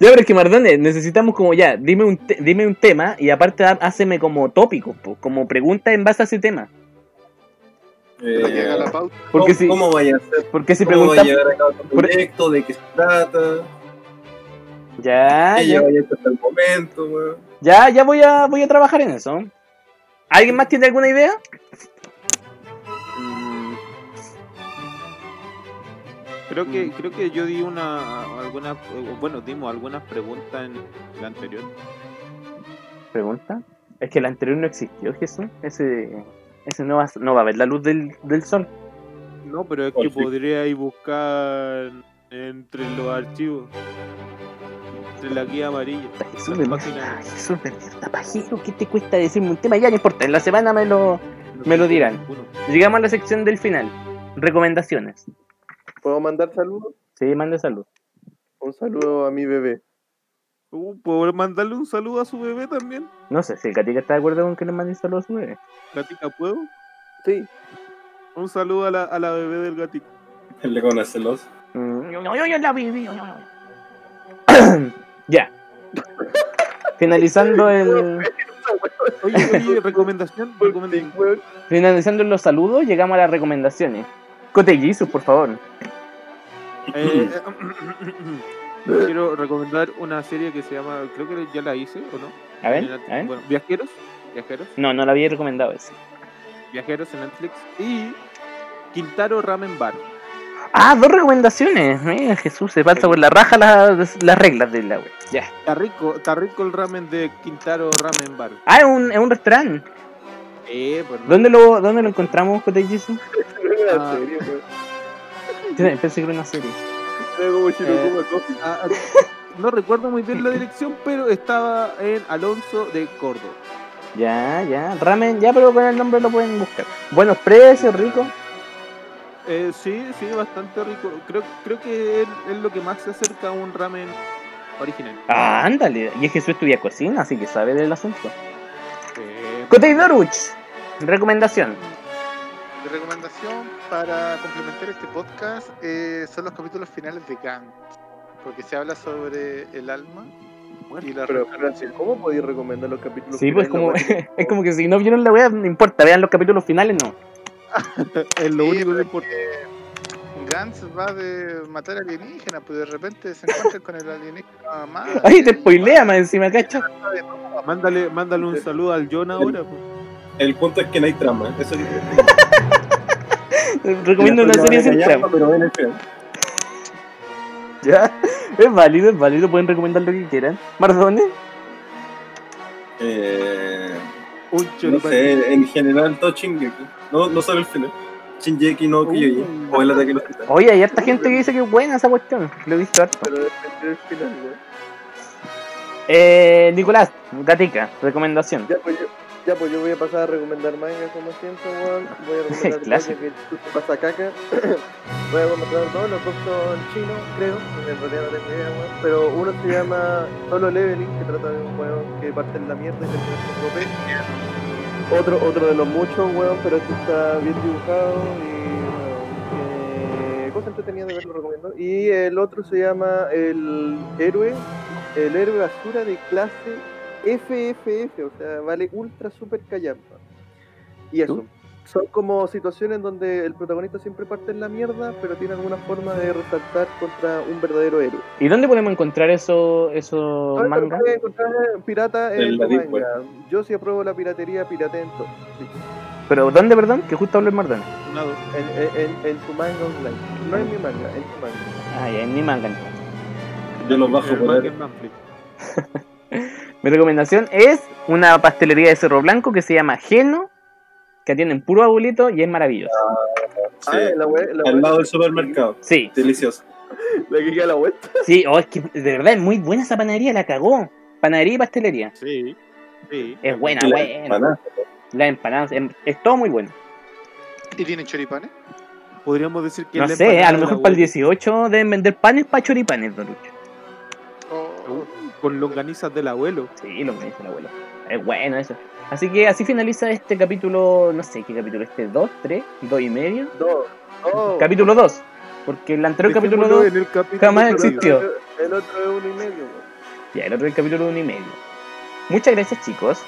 Ya, pero es que Mardones, necesitamos como ya, dime un, te- dime un tema y aparte háceme como tópicos, po, como preguntas en base a ese tema. Eh, llega la pauta. Porque ¿cómo, si, ¿Cómo vaya a ser? porque si ¿Cómo va a llevar a cabo tu por- proyecto? ¿De qué se trata? Ya, ¿Qué ya, hasta el momento, weón? ya, ya voy a, voy a trabajar en eso. ¿Alguien más tiene alguna idea? Mm. Creo que, creo que yo di una, alguna, bueno, dimos algunas preguntas en la anterior. Pregunta. Es que el anterior no existió, Jesús. Ese, ese no, va, a- no va a ver la luz del, del sol. No, pero es Por que fin. podríais buscar entre los archivos, entre la guía amarilla. Jesús de mierda, Jesús de mierda, pajero, ¿qué te cuesta decirme un tema? Ya no importa, en la semana me lo... Me lo dirán. Llegamos a la sección del final. Recomendaciones. ¿Puedo mandar saludos? Sí, mande salud. Un saludo a mi bebé. Uh, ¿Puedo mandarle un saludo a su bebé también? No sé, si Katica está de acuerdo con que le mande salud a su bebé. Gatica, ¿puedo? Sí. Un saludo a la, a la bebé del gatito. El de conocerlos. Mm, yo, yo, yo la viví, yo, yo, yo. ya. Finalizando el... Oye, oye, recomendación, recomendación. Finalizando los saludos, llegamos a las recomendaciones. Cote Jesus, por favor. Eh, quiero recomendar una serie que se llama, creo que ya la hice, ¿o no? A ver, a ver. Bueno, Viajeros, Viajeros, No, no la había recomendado ese. Viajeros en Netflix y Quintaro Ramen Bar. Ah, dos recomendaciones. Mira, Jesús, se pasa por la raja las, las reglas de la web. Ya. Está rico, está rico el ramen de Quintaro Ramen Bar. Ah, es un, es un restaurante. Eh, pues, no. ¿Dónde lo, dónde lo encontramos, es una Ah. serie. Yo Pensé que era una serie. Eh. Ah, ah, no recuerdo muy bien la dirección, pero estaba en Alonso de Córdoba. Ya, ya. Ramen, ya, pero con el nombre lo pueden buscar. Buenos precios, rico. Eh, sí, sí, bastante rico. Creo, creo que es, es lo que más se acerca a un ramen original. Ah, ándale. Y es que Jesús estudia cocina, así que sabe del asunto. Eh, Doruch. Recomendación. Mi recomendación para complementar este podcast eh, son los capítulos finales de Gant. Porque se habla sobre el alma y la Pero, ¿cómo podéis recomendar los capítulos? Sí, pues como, finales? La es como que si no vieron la wea, no importa, vean los capítulos finales, no. es lo Sí, único que importa. Que Gantz va de matar alienígenas, pues de repente se encuentra con el alienígena más. Ay, te spoilea más encima, cacho. Mándale, mándale un saludo al John ahora. pues. El punto es que no hay trama. Eso es Recomiendo una serie sin trama. Pero ven el. Ya, es válido, es válido, pueden recomendar lo que quieran. Mardones, Eh, Un no sé, en general todo Shingeki. No, no solo el final. Shingeki no Kyojin. Uh. O el ataque de los titanes. oye, hay harta gente que dice que es buena esa cuestión. Lo he visto harto. Pero depende del final, weón. Eh, Nicolás, Gatica, recomendación. Ya pues, yo, ya, pues yo voy a pasar a recomendar manga como siempre, weón. Voy a recomendar que pasa caca. voy a recomendar dos, los dos son chinos, creo. porque En realidad no tengo idea, weón. Pero uno se llama Solo Leveling, que trata de un weón que parte en la mierda y termina siendo OP. Otro, otro de los muchos, weón, pero este está bien dibujado y que cosa entretenida de ver, lo recomiendo. Y el otro se llama El Héroe, el héroe basura de clase FFF, o sea, vale ultra super callampa. Y eso. Son como situaciones donde el protagonista siempre parte en la mierda, pero tiene alguna forma de resaltar contra un verdadero héroe. ¿Y dónde podemos encontrar eso, lo mangas? puedes encontrar en pirata en, En Web. manga. Yo sí apruebo la piratería, pirate en todo. Sí. Pero ¿dónde, perdón? Que justo habló el Mardones. Una, dos. En, en, en, en tu manga online. No en mi manga, en tu manga. Ah, ya, en mi manga entonces. Yo los bajo El por manga en. Mi recomendación es una pastelería de Cerro Blanco que se llama Geno, que atienden puro abuelito y es maravilloso. Sí, Ah, la wea- la al lado del supermercado. Sí, Delicioso. La que queda a la vuelta. sí, oh, es que de verdad es muy buena esa panadería, la cagó. Panadería y pastelería. Sí, sí. Es buena, la buena. empanada. Las empanadas, em- es todo muy bueno. ¿Y tienen choripanes? Podríamos decir que No es la sé, empanada a lo la mejor para el abuela. 18 deben vender panes para choripanes, don Lucho. Oh, Con longanizas del abuelo. Sí, lo que me dice el abuelo. Es bueno eso. Así que así finaliza este capítulo, no sé qué capítulo, este 2, 3, 2 y medio. Dos. Oh. Capítulo 2. Porque el anterior capítulo Dejémoslo 2, en el capítulo jamás existió. El otro es uno y medio. ya el otro es el capítulo 1 y medio. Muchas gracias chicos.